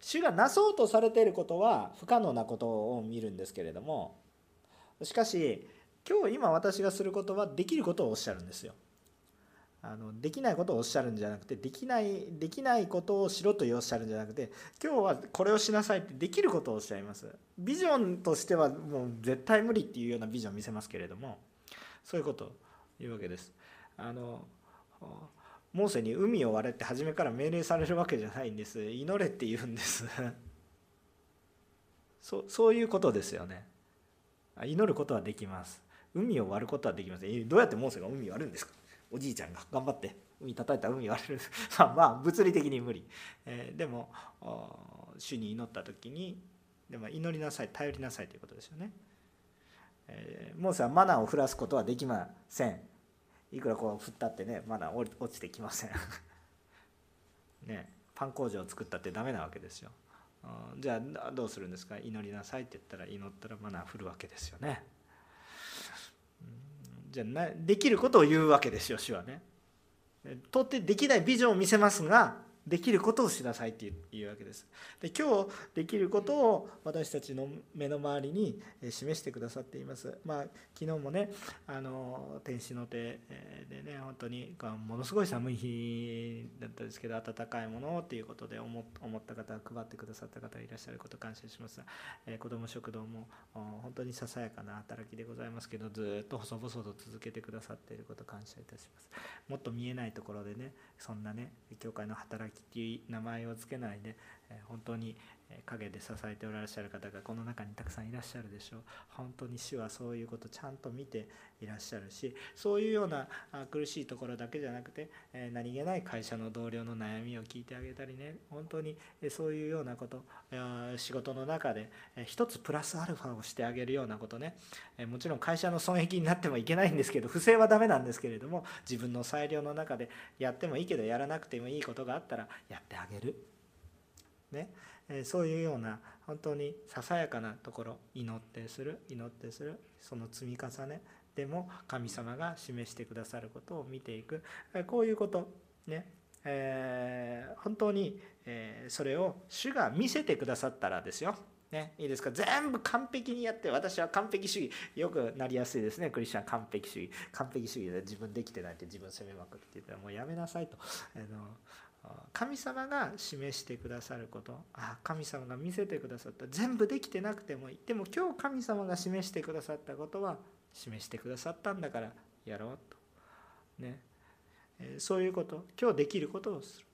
主がなそうとされていることは不可能なことを見るんですけれどもしかし今日今私がすることはできることをおっしゃるんですよ。あのできないことをおっしゃるんじゃなくてできないできないことをしろとおっしゃるんじゃなくて今日はこれをしなさいってできることをおっしゃいます。ビジョンとしてはもう絶対無理っていうようなビジョンを見せますけれどもそういうことを言うわけです。あのモーセに海を割れって初めから命令されるわけじゃないんです。祈れって言うんです。そそういうことですよね。祈ることはできます。海を割ることはできません。どうやってモーセが海を割るんですか？おじいちゃんが頑張って海叩いた海割れる。まあ物理的に無理、えー、でも主に祈った時にでも祈りなさい頼りなさいということですよね、えー、モーセはマナーを降らすことはできません。いくらこう振ったってねマナー落ちてきません。ねパン工場を作ったってダメなわけですよ。じゃあどうするんですか？祈りなさいって言ったら祈ったらマナー降るわけですよね。じゃなできることを言うわけですよ主はね。到底できないビジョンを見せますができることをしなさいっていうわけです。で今日できることを私たちの目の周りに示してくださっています。まあ昨日もねあの天使の手でね本当にものすごい寒い日だったんですけど温かいものっていうことで思った方配ってくださった方いらっしゃること感謝します。え、子ども食堂も本当にささやかな働きでございますけどずっと細々と続けてくださっていること感謝いたします。もっと見えないところでねそんなね教会の働きっていう名前を付けないで本当に陰で支えておらっしゃる方がこの中にたくさんいらっしゃるでしょう。本当に主はそういうことちゃんと見ていらっしゃるしそういうような苦しいところだけじゃなくて何気ない会社の同僚の悩みを聞いてあげたりね。本当にそういうようなこと仕事の中で一つプラスアルファをしてあげるようなことね。もちろん会社の損益になってもいけないんですけど不正はダメなんですけれども自分の裁量の中でやってもいいけどやらなくてもいいことがあったらやってあげる。ね。そういうような本当にささやかなところ祈ってする祈ってするその積み重ねでも神様が示してくださることを見ていくこういうことねえー、本当に、えー、それを主が見せてくださったらですよ。ね、いいですか？全部完璧にやって私は完璧主義よくなりやすいですね。クリスチャン完璧主義。完璧主義で自分できてないって自分責めまくって言ったらもうやめなさいと。あの神様が示してくださること。あ神様が見せてくださった。全部できてなくてもいいでも今日神様が示してくださったことは示してくださったんだからやろうと。ね。そういうこと。今日できることをする。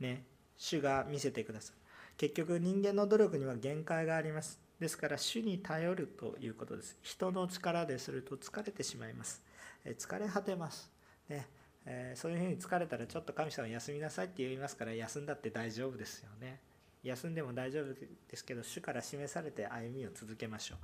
ね。主が見せてください結局人間の努力には限界があります。ですから主に頼るということです。人の力ですると疲れてしまいます。疲れ果てます。ね。えそういうふうに疲れたらちょっと神様休みなさいって言いますから休んだって大丈夫ですよね。休んでも大丈夫ですけど主から示されて歩みを続けましょう、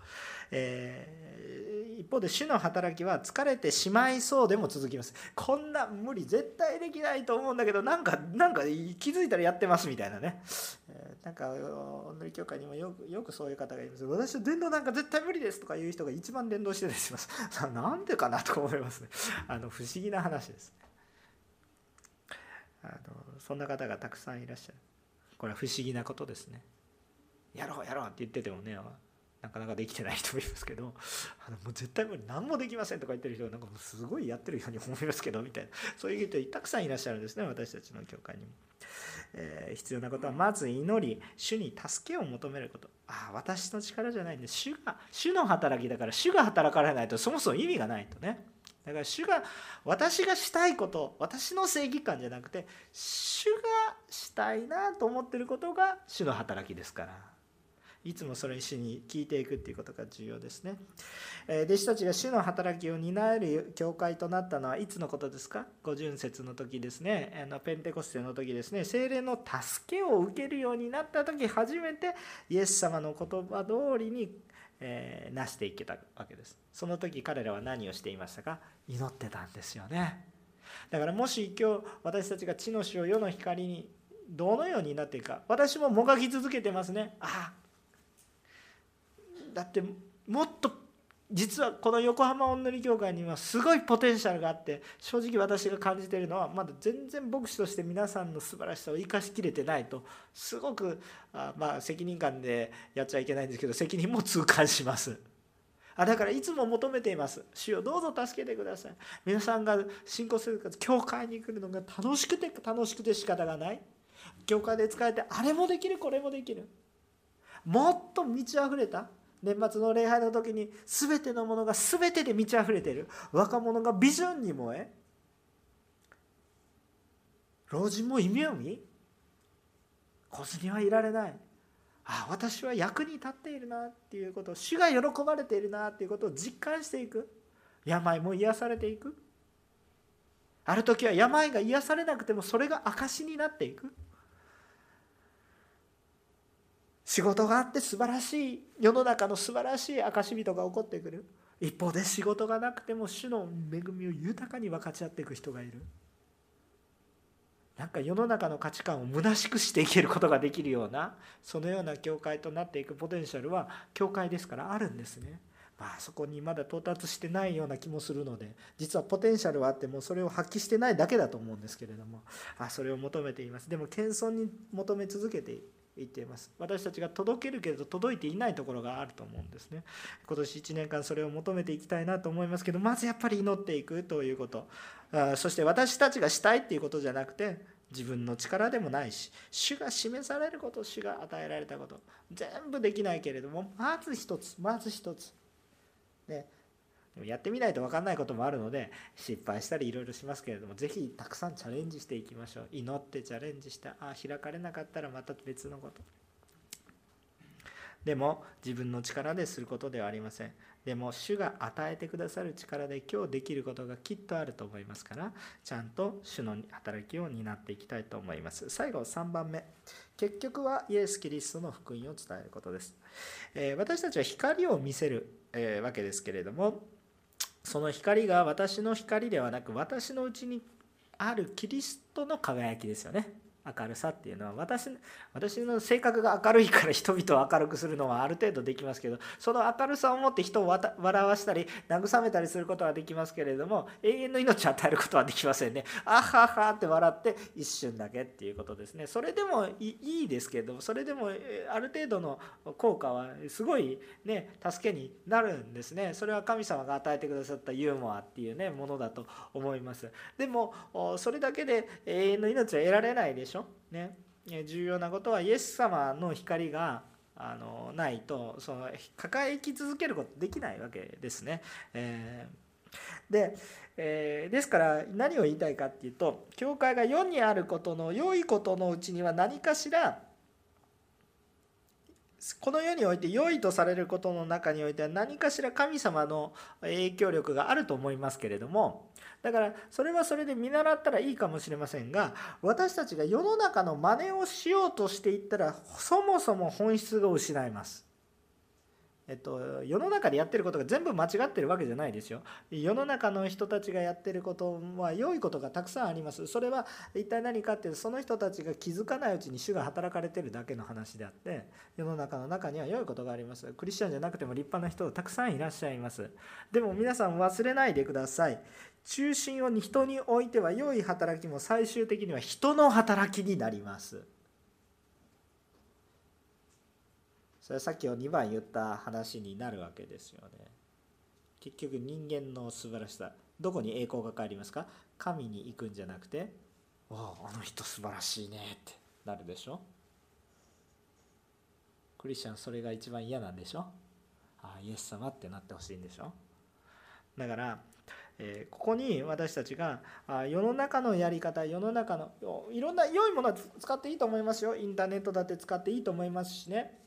えー、一方で主の働きは疲れてしまいそうでも続きます。こんな無理絶対できないと思うんだけどなんかなんか気づいたらやってますみたいなね、えー、なんかお祈り教会にもよくよくそういう方がいます。私は伝道なんか絶対無理ですとかいう人が一番伝道してたりします。なんでかなと思いますね。あの不思議な話です。あのそんな方がたくさんいらっしゃる。これは不思議なことですね。やろうやろうって言っててもねなかなかできてない人もいますけどあのもう絶対無理何もできませんとか言ってる人がなんかもうすごいやってるように思いますけどみたいな。そういう人たくさんいらっしゃるんですね私たちの教会にも。えー、必要なことはまず祈り主に助けを求めること。ああ私の力じゃないんで主が主の働きだから主が働かれないとそもそも意味がないとね。だから主が私がしたいこと私の正義感じゃなくて主がしたいなと思ってることが主の働きですから。いつもそれに主に聞いていくっていうことが重要ですね。え弟子たちが主の働きを担える教会となったのはいつのことですか？五巡節の時ですね。あのペンテコステの時ですね。精霊の助けを受けるようになった時初めてイエス様の言葉通りにえー、なしていけたわけです。その時彼らは何をしていましたか？祈ってたんですよね。だからもし今日私たちが地の死を世の光にどのようになっていくか私ももがき続けてますね。ああ。だってもっと実はこの横浜おんぬり協会にはすごいポテンシャルがあって正直私が感じているのはまだ全然牧師として皆さんの素晴らしさを生かしきれてないとすごくあまあ責任感でやっちゃいけないんですけど責任も痛感します。あだからいつも求めています。主よどうぞ助けてください。皆さんが信仰する教会に来るのが楽しくて楽しくて仕方がない。教会で使えてあれもできるこれもできる。もっと満ち溢れた年末の礼拝の時に全てのものが全てで満ち溢れている。若者がビジョンに燃え老人も夢を見？子ずにはいられない。あ私は役に立っているなっていうこと主が喜ばれているなっていうことを実感していく。病も癒されていく。ある時は病が癒されなくてもそれが証になっていく。仕事があって素晴らしい世の中の素晴らしい証人が起こってくる。一方で仕事がなくても主の恵みを豊かに分かち合っていく人がいる。なんか世の中の価値観を虚しくしていけることができるようなそのような教会となっていくポテンシャルは教会ですからあるんですね。まあそこにまだ到達してないような気もするので実はポテンシャルはあってもそれを発揮してないだけだと思うんですけれども。あそれを求めています。でも謙遜に求め続けて言っています。私たちが届けるけれど届いていないところがあると思うんですね。今年1年間それを求めていきたいなと思いますけどまずやっぱり祈っていくということ。そして私たちがしたいっていうことじゃなくて自分の力でもないし主が示されること主が与えられたこと。全部できないけれどもまず一つまず一つ。ねやってみないと分かんないこともあるので失敗したりいろいろしますけれども是非たくさんチャレンジしていきましょう。祈ってチャレンジしたあ開かれなかったらまた別のこと。でも自分の力ですることではありません。でも主が与えてくださる力で今日できることがきっとあると思いますからちゃんと主の働きを担っていきたいと思います。最後3番目。結局はイエス・キリストの福音を伝えることです、えー、私たちは光を見せる、えー、わけですけれどもその光が私の光ではなく私のうちにあるキリストの輝きですよね。明るさっていうのは私私の性格が明るいから人々を明るくするのはある程度できますけどその明るさを持って人を笑わしたり慰めたりすることはできますけれども永遠の命を与えることはできませんね。あははって笑って一瞬だけっていうことですね。それでもいいですけどそれでもある程度の効果はすごいね助けになるんですね。それは神様が与えてくださったユーモアっていうねものだと思います。でもそれだけで永遠の命は得られないでしょ。ね、重要なことはイエス様の光があのないとその抱えき続けることできないわけですね。えー、で、えー、ですから何を言いたいかっていうと教会が世にあることの良いことのうちには何かしらこの世において良いとされることの中においては何かしら神様の影響力があると思いますけれどもだからそれはそれで見習ったらいいかもしれませんが私たちが世の中の真似をしようとしていったらそもそも本質が失います。えっと、世の中でやってることが全部間違ってるわけじゃないですよ。世の中の人たちがやってることは良いことがたくさんあります。それは一体何かっていうとその人たちが気づかないうちに主が働かれてるだけの話であって世の中の中には良いことがあります。クリスチャンじゃなくても立派な人たくさんいらっしゃいます。でも皆さん忘れないでください。中心を人においては良い働きも最終的には人の働きになります。それはさっき2番言った話になるわけですよね。結局人間の素晴らしさどこに栄光が帰りますか？神に行くんじゃなくて「わああの人素晴らしいね」ってなるでしょクリスチャンそれが一番嫌なんでしょ？ああイエス様ってなってほしいんでしょ？だから、え、ここに私たちがあ世の中のやり方世の中のいろんな良いものは使っていいと思いますよ。インターネットだって使っていいと思いますしね。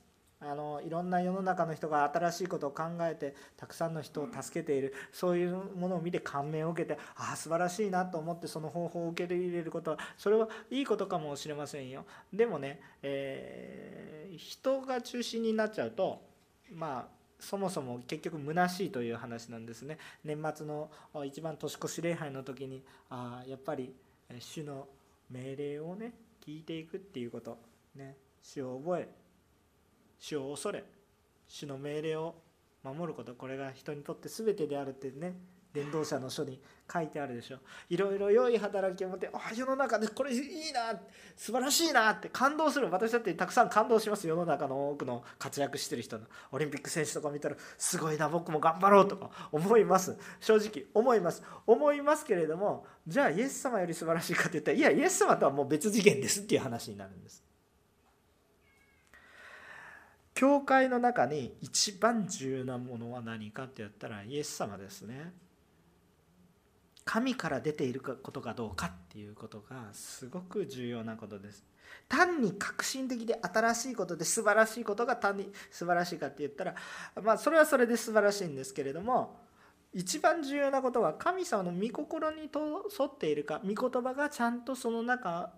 あのいろんな世の中の人が新しいことを考えてたくさんの人を助けている。そういうものを見て感銘を受けてああ素晴らしいなと思ってその方法を受け入れることはそれはいいことかもしれませんよ。でもね、えー、人が中心になっちゃうとまあそもそも結局虚しいという話なんですね。年末の一番年越し礼拝の時にあやっぱり主の命令をね聞いていくっていうこと。ね。主を覚え主を恐れ主の命令を守ること。これが人にとって全てであるってね伝道者の書に書いてあるでしょ。いろいろ良い働きを持ってあ世の中でこれいいな素晴らしいなって感動する。私だってたくさん感動します世の中の多くの活躍してる人の。オリンピック選手とか見たらすごいな僕も頑張ろうとか。思います。正直思います。思いますけれどもじゃあイエス様より素晴らしいかって言ったらいやイエス様とはもう別次元ですっていう話になるんです。教会の中に一番重要なものは何かって言ったらイエス様ですね。神から出ていることかどうかっていうことがすごく重要なことです。単に革新的で新しいことで素晴らしいことが単に素晴らしいかって言ったらまあそれはそれで素晴らしいんですけれども一番重要なことは神様の御心に沿っているか御言葉がちゃんとその中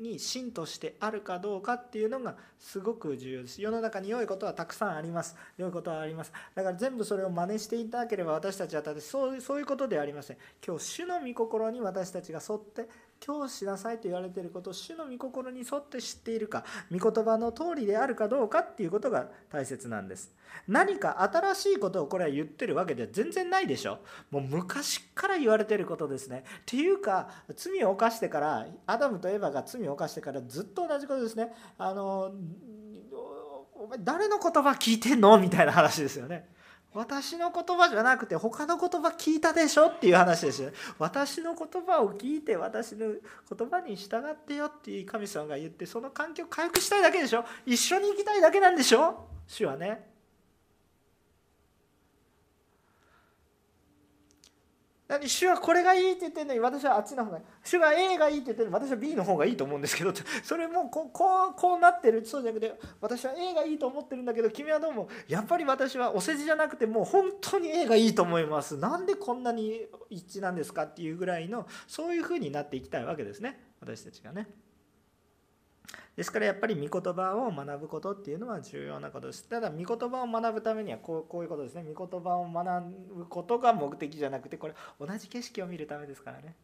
に真としてあるかどうかっていうのがすごく重要です。世の中に良いことはたくさんあります。良いことはあります。だから全部それを真似していただければ私たちはただそうそういうことではありません。今日主の御心に私たちが沿って今日しなさいと言われていることを主の御心に沿って知っているか御言葉の通りであるかどうかっていうことが大切なんです。何か新しいことをこれは言ってるわけでは全然ないでしょ。もう昔から言われてることですね。っていうか罪を犯してからアダムとエヴァが罪を犯してからずっと同じことですね。あのお前誰の言葉聞いてんの？みたいな話ですよね。私の言葉じゃなくて他の言葉聞いたでしょっていう話ですよ。私の言葉を聞いて私の言葉に従ってよっていう神様が言ってその環境を回復したいだけでしょ一緒に行きたいだけなんでしょ主はね。何？主はこれがいいって言ってるのに私はあっちの方が主が A がいいって言ってるのに私は B の方がいいと思うんですけどそれもこうこうこうなってるそうじゃなくて私は A がいいと思ってるんだけど君はどうもやっぱり私はお世辞じゃなくてもう本当に A がいいと思います。なんでこんなに一致なんですかっていうぐらいのそういうふうになっていきたいわけですね。私たちがね。ですからやっぱり御言葉を学ぶことっていうのは重要なことです。ただ御言葉を学ぶためにはこうこういうことですね。御言葉を学ぶことが目的じゃなくてこれ同じ景色を見るためですからね。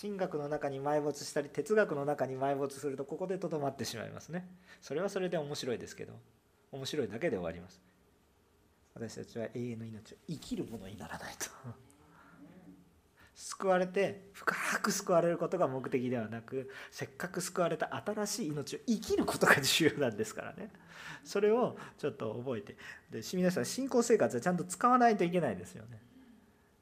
神学の中に埋没したり哲学の中に埋没するとここでとどまってしまいますねそれはそれで面白いですけど面白いだけで終わります私たちは永遠の命を生きるものにならないと救われて深く救われることが目的ではなくせっかく救われた新しい命を生きることが重要なんですからね。それをちょっと覚えて。で皆さん信仰生活はちゃんと使わないといけないですよね。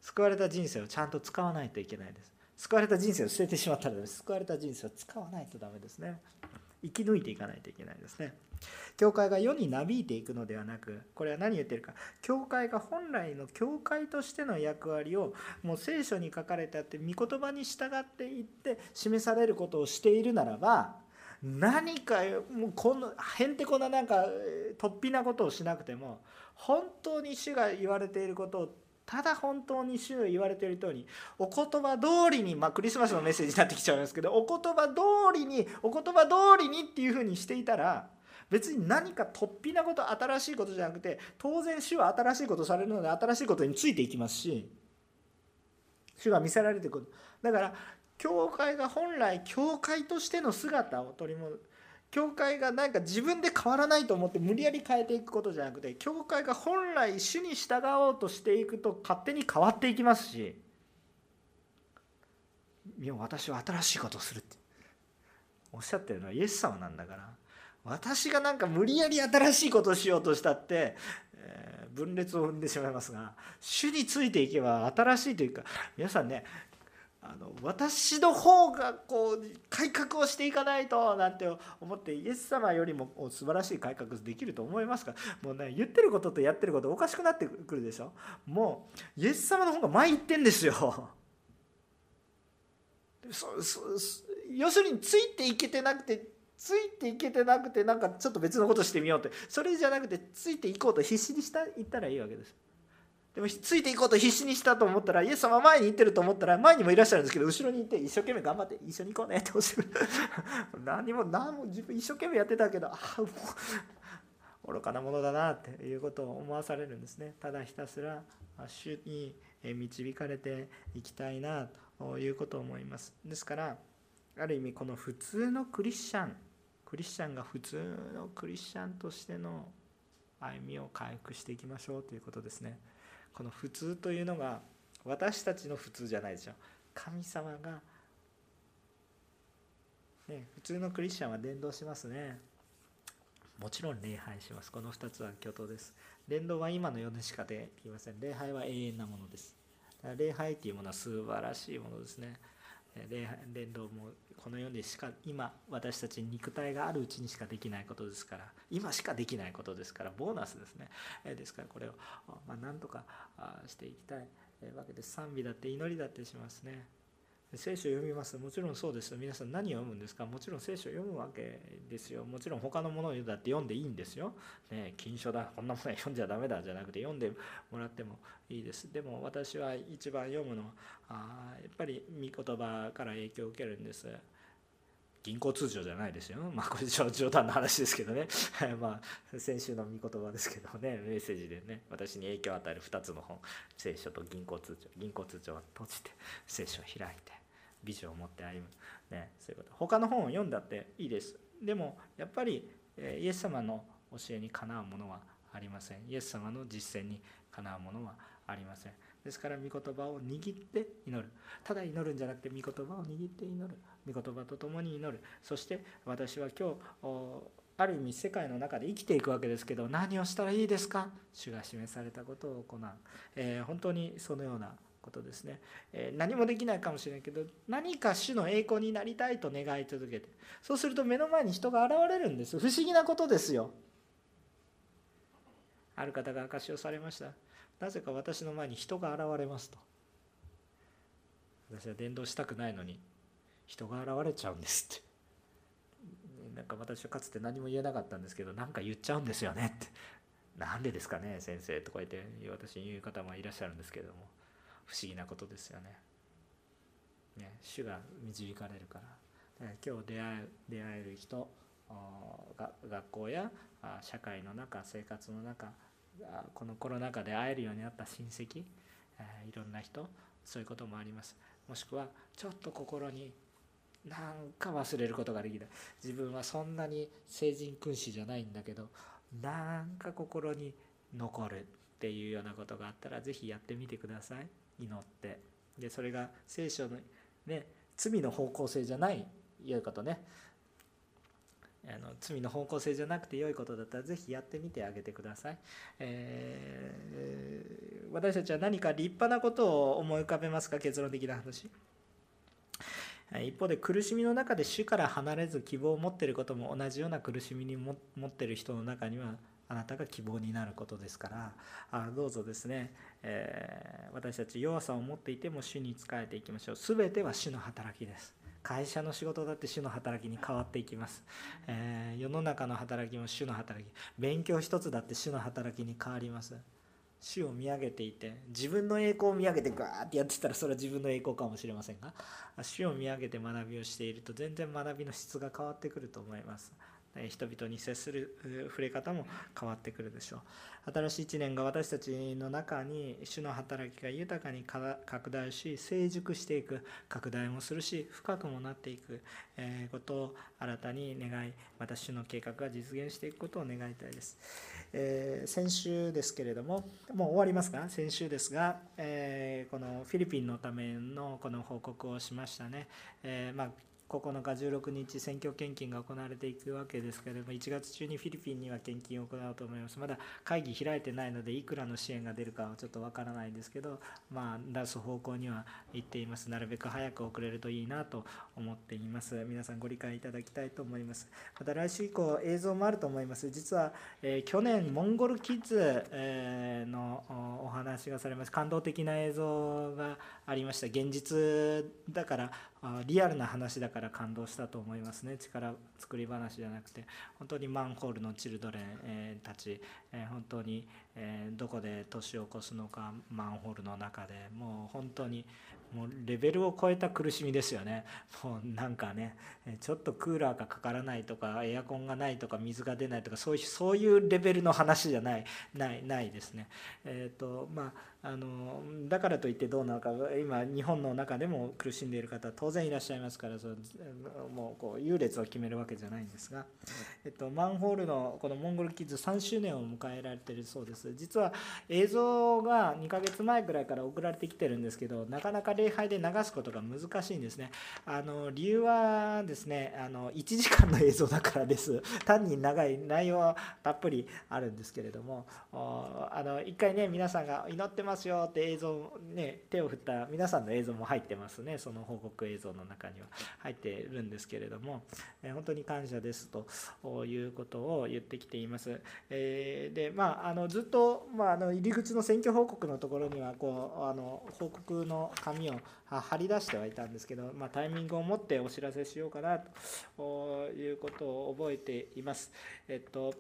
救われた人生をちゃんと使わないといけないです。救われた人生を捨ててしまったら救われた人生を使わないとダメですね。生き抜いていかないといけないですね。教会が世になびいていくのではなくこれは何言ってるか。教会が本来の教会としての役割をもう聖書に書かれてあって御言葉に従っていって示されることをしているならば何かもうこのへんてこななんか突飛なことをしなくても本当に主が言われていることをただ本当に主が言われている通りお言葉通りにまあクリスマスのメッセージになってきちゃうんですけどお言葉通りにお言葉通りにっていうふうにしていたら別に何か突飛なこと新しいことじゃなくて当然主は新しいことされるので新しいことについていきますし主が見せられてくる。だから教会が本来教会としての姿を取り戻す教会が何か自分で変わらないと思って無理やり変えていくことじゃなくて教会が本来主に従おうとしていくと勝手に変わっていきますし私は新しいことをするって。おっしゃってるのはイエス様なんだから私がなんか無理やり新しいことをしようとしたって、え、分裂を生んでしまいますが主についていけば新しいというか皆さんねあの私の方がこう改革をしていかないとなんて思ってイエス様よりも素晴らしい改革できると思いますか？もうね言ってることとやってることおかしくなってくるでしょ？もうイエス様の方が前行ってんですよ。要するについていけてなくてついていけてなくてなんかちょっと別のことしてみようって。それじゃなくてついていこうと必死にした言ったらいいわけです。でもついていこうと必死にしたと思ったらイエス様前に行ってると思ったら前にもいらっしゃるんですけど後ろに行って一生懸命頑張って一緒に行こうねっておっしゃる。何も何も自分一生懸命やってたけどああもう愚かなものだなっていうことを思わされるんですね。ただひたすら主に導かれていきたいなということを思います。ですからある意味この普通のクリスチャンクリスチャンが普通のクリスチャンとしての歩みを回復していきましょうということですね。この普通というのが私たちの普通じゃないでしょ。神様が、ね、普通のクリスチャンは伝道しますね。もちろん礼拝します。この2つは共闘です。伝道は今の世でしかできません。礼拝は永遠なものです。礼拝というものは素晴らしいものですね。伝道もこの世でしか今私たち肉体があるうちにしかできないことですから今しかできないことですからボーナスですね。ですからこれをまあなんとかしていきたい。わけです賛美だって祈りだってしますね。聖書を読みます。もちろんそうです皆さん何を読むんですか？もちろん聖書を読むわけですよ。もちろん他のものだって読んでいいんですよ、ね、禁書だ。こんなものは読んじゃダメだじゃなくて読んでもらってもいいです。でも私は一番読むのはあやっぱり御言葉から影響を受けるんです。銀行通常じゃないですよ。まあこれ冗談の話ですけどね。まあ先週の御言葉ですけどね、メッセージでね、私に影響を与える2つの本、聖書と銀行通帳。銀行通帳は閉じて、聖書を開いて、ビジョンを持って歩む。ね、そういうこと。他の本を読んだっていいです。でも、やっぱり、イエス様の教えにかなうものはありません。イエス様の実践にかなうものはありません。ですから、御言葉を握って祈る。ただ祈るんじゃなくて、御言葉を握って祈る。御言葉と共に祈る。そして、私は今日、ある意味世界の中で生きていくわけですけど何をしたらいいですか？主が示されたことを行う、えー、本当にそのようなことですね、えー、何もできないかもしれないけど何か主の栄光になりたいと願い続けてそうすると目の前に人が現れるんです。不思議なことですよ。ある方が証しをされました。なぜか私の前に人が現れますと。私は伝道したくないのに人が現れちゃうんですって。なんか私はかつて何も言えなかったんですけど何か言っちゃうんですよねって。なんでですかね先生とか言って私に言う方もいらっしゃるんですけれども。不思議なことですよね。ね主が導かれるから、今日出会え出会える人が学校や社会の中生活の中このコロナ禍で会えるようになった親戚いろんな人そういうこともあります。もしくはちょっと心になんか忘れることができない自分はそんなに聖人君子じゃないんだけどなんか心に残るっていうようなことがあったら是非やってみてください。祈って。でそれが聖書のね罪の方向性じゃない良いことね。あの罪の方向性じゃなくて良いことだったら是非やってみてあげてください、えー、私たちは何か立派なことを思い浮かべますか？結論的な話。一方で苦しみの中で主から離れず希望を持っていることも同じような苦しみに持っている人の中にはあなたが希望になることですからあどうぞですね、えー、私たち弱さを持っていても主に仕えていきましょう。全ては主の働きです。会社の仕事だって主の働きに変わっていきます、えー、世の中の働きも主の働き。勉強一つだって主の働きに変わります。主を見上げていて自分の栄光を見上げてガーってやってたらそれは自分の栄光かもしれませんが主を見上げて学びをしていると全然学びの質が変わってくると思います。人々に接する触れ方も変わってくるでしょう。新しい一年が私たちの中に主の働きが豊かに拡大し成熟していく拡大もするし深くもなっていくことを新たに願いまた主の計画が実現していくことを願いたいです、えー、先週ですけれどももう終わりますか？先週ですが、えー、このフィリピンのためのこの報告をしましたね、えー、まあ9日16日選挙献金が行われていくわけですけれども1月中にフィリピンには献金を行おうと思います。まだ会議開いてないのでいくらの支援が出るかはちょっとわからないんですけどまあ出す方向には行っています。なるべく早く遅れるといいなと思っています。皆さんご理解いただきたいと思います。また来週以降映像もあると思います。実は、えー、去年モンゴルキッズ、えー、のお話がされます。感動的な映像がありました。現実だからリアルな話だから感動したと思いますね。力作り話じゃなくて。本当にマンホールのチルドレンたち本当にどこで年を越すのかマンホールの中で。もう本当にもうレベルを超えた苦しみですよね。もうなんかねちょっとクーラーがかからないとかエアコンがないとか水が出ないとかそういうそういうレベルの話じゃないないないですね。えっ、ー、とまああのだからといってどうなのか今日本の中でも苦しんでいる方当然いらっしゃいますからそもうこう優劣を決めるわけじゃないんですが、えっと、マンホールのこのモンゴルキッズ3周年を迎えられているそうです。実は映像が2ヶ月前ぐらいから送られてきてるんですけどなかなか礼拝で流すことが難しいんですね。あの理由はですねあの1時間の映像だからです。単に長い内容はたっぷりあるんですけれどもあの一回ね皆さんが祈ってますますよって映像ね手を振った皆さんの映像も入ってますねその報告映像の中には入ってるんですけれども本当に感謝ですということを言ってきています。えでまああのずっと、まあ、あの入り口の選挙報告のところにはこうあの報告の紙を貼り出してはいたんですけど、まあ、タイミングを持ってお知らせしようかなということを覚えています。えっと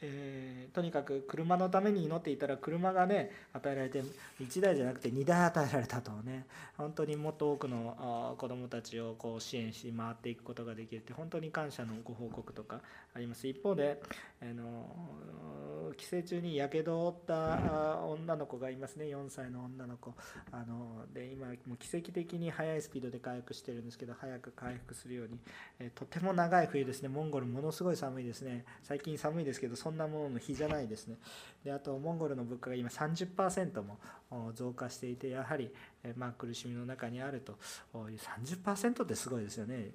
えー、とにかく車のために祈っていたら車がね与えられて1台じゃなくて2台与えられたとね本当にもっと多くの子どもたちをこう支援し回っていくことができるって本当に感謝のご報告とかあります。一方で、あの帰省中にやけどを負った女の子がいますね。4歳の女の子。あので今もう奇跡的に速いスピードで回復してるんですけど早く回復するように、えとても長い冬ですね。モンゴルものすごい寒いですね。最近寒いですけどそんなものの日じゃないですね。であとモンゴルの物価が今30%も増加していてやはり、えまあ、苦しみの中にあると。いう30%ってすごいですよね。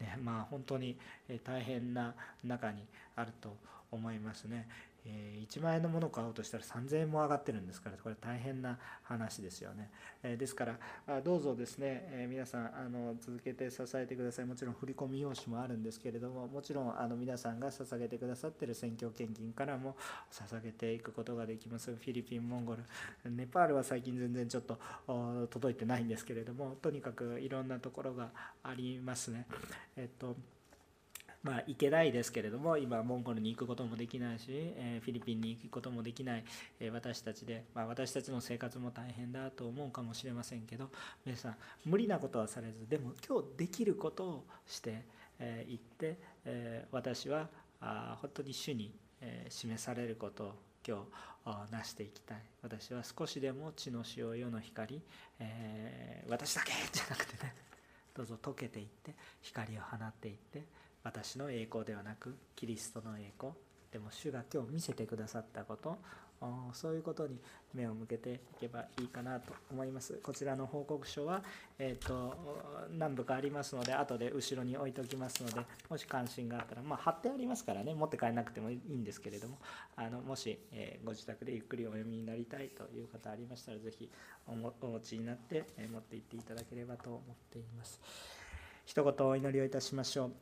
ねまあ本当に大変な中にあると思いますね。え1万円のものを買おうとしたら3000円も上がってるんですからこれ大変な話ですよね、えですからどうぞですね、え皆さんあの続けて支えてください。もちろん振込用紙もあるんですけれどももちろんあの皆さんが捧げてくださってる選挙献金からも捧げていくことができます。フィリピンモンゴルネパールは最近全然ちょっと届いてないんですけれどもとにかくいろんなところがありますね。えっとまあ、行けないですけれども今モンゴルに行くこともできないし、えフィリピンに行くこともできない、え私たちで、まあ、私たちの生活も大変だと思うかもしれませんけど皆さん無理なことはされずでも今日できることをして、えー、行って、え、私はあ本当に主に、え示されることを今日成していきたい。私は少しでも血の塩世の光、え、私だけじゃなくてねどうぞ溶けていって光を放っていって私の栄光ではなくキリストの栄光でも主が今日見せてくださったことそういうことに目を向けていけばいいかなと思います。こちらの報告書は、えーと、何部かありますので後で後ろに置いておきますのでもし関心があったら、まあ、貼ってありますからね持って帰らなくてもいいんですけれどもあのもし、えー、ご自宅でゆっくりお読みになりたいという方ありましたら是非お持ちになって、え、持って行っていただければと思っています。一言お祈りをいたしましょう。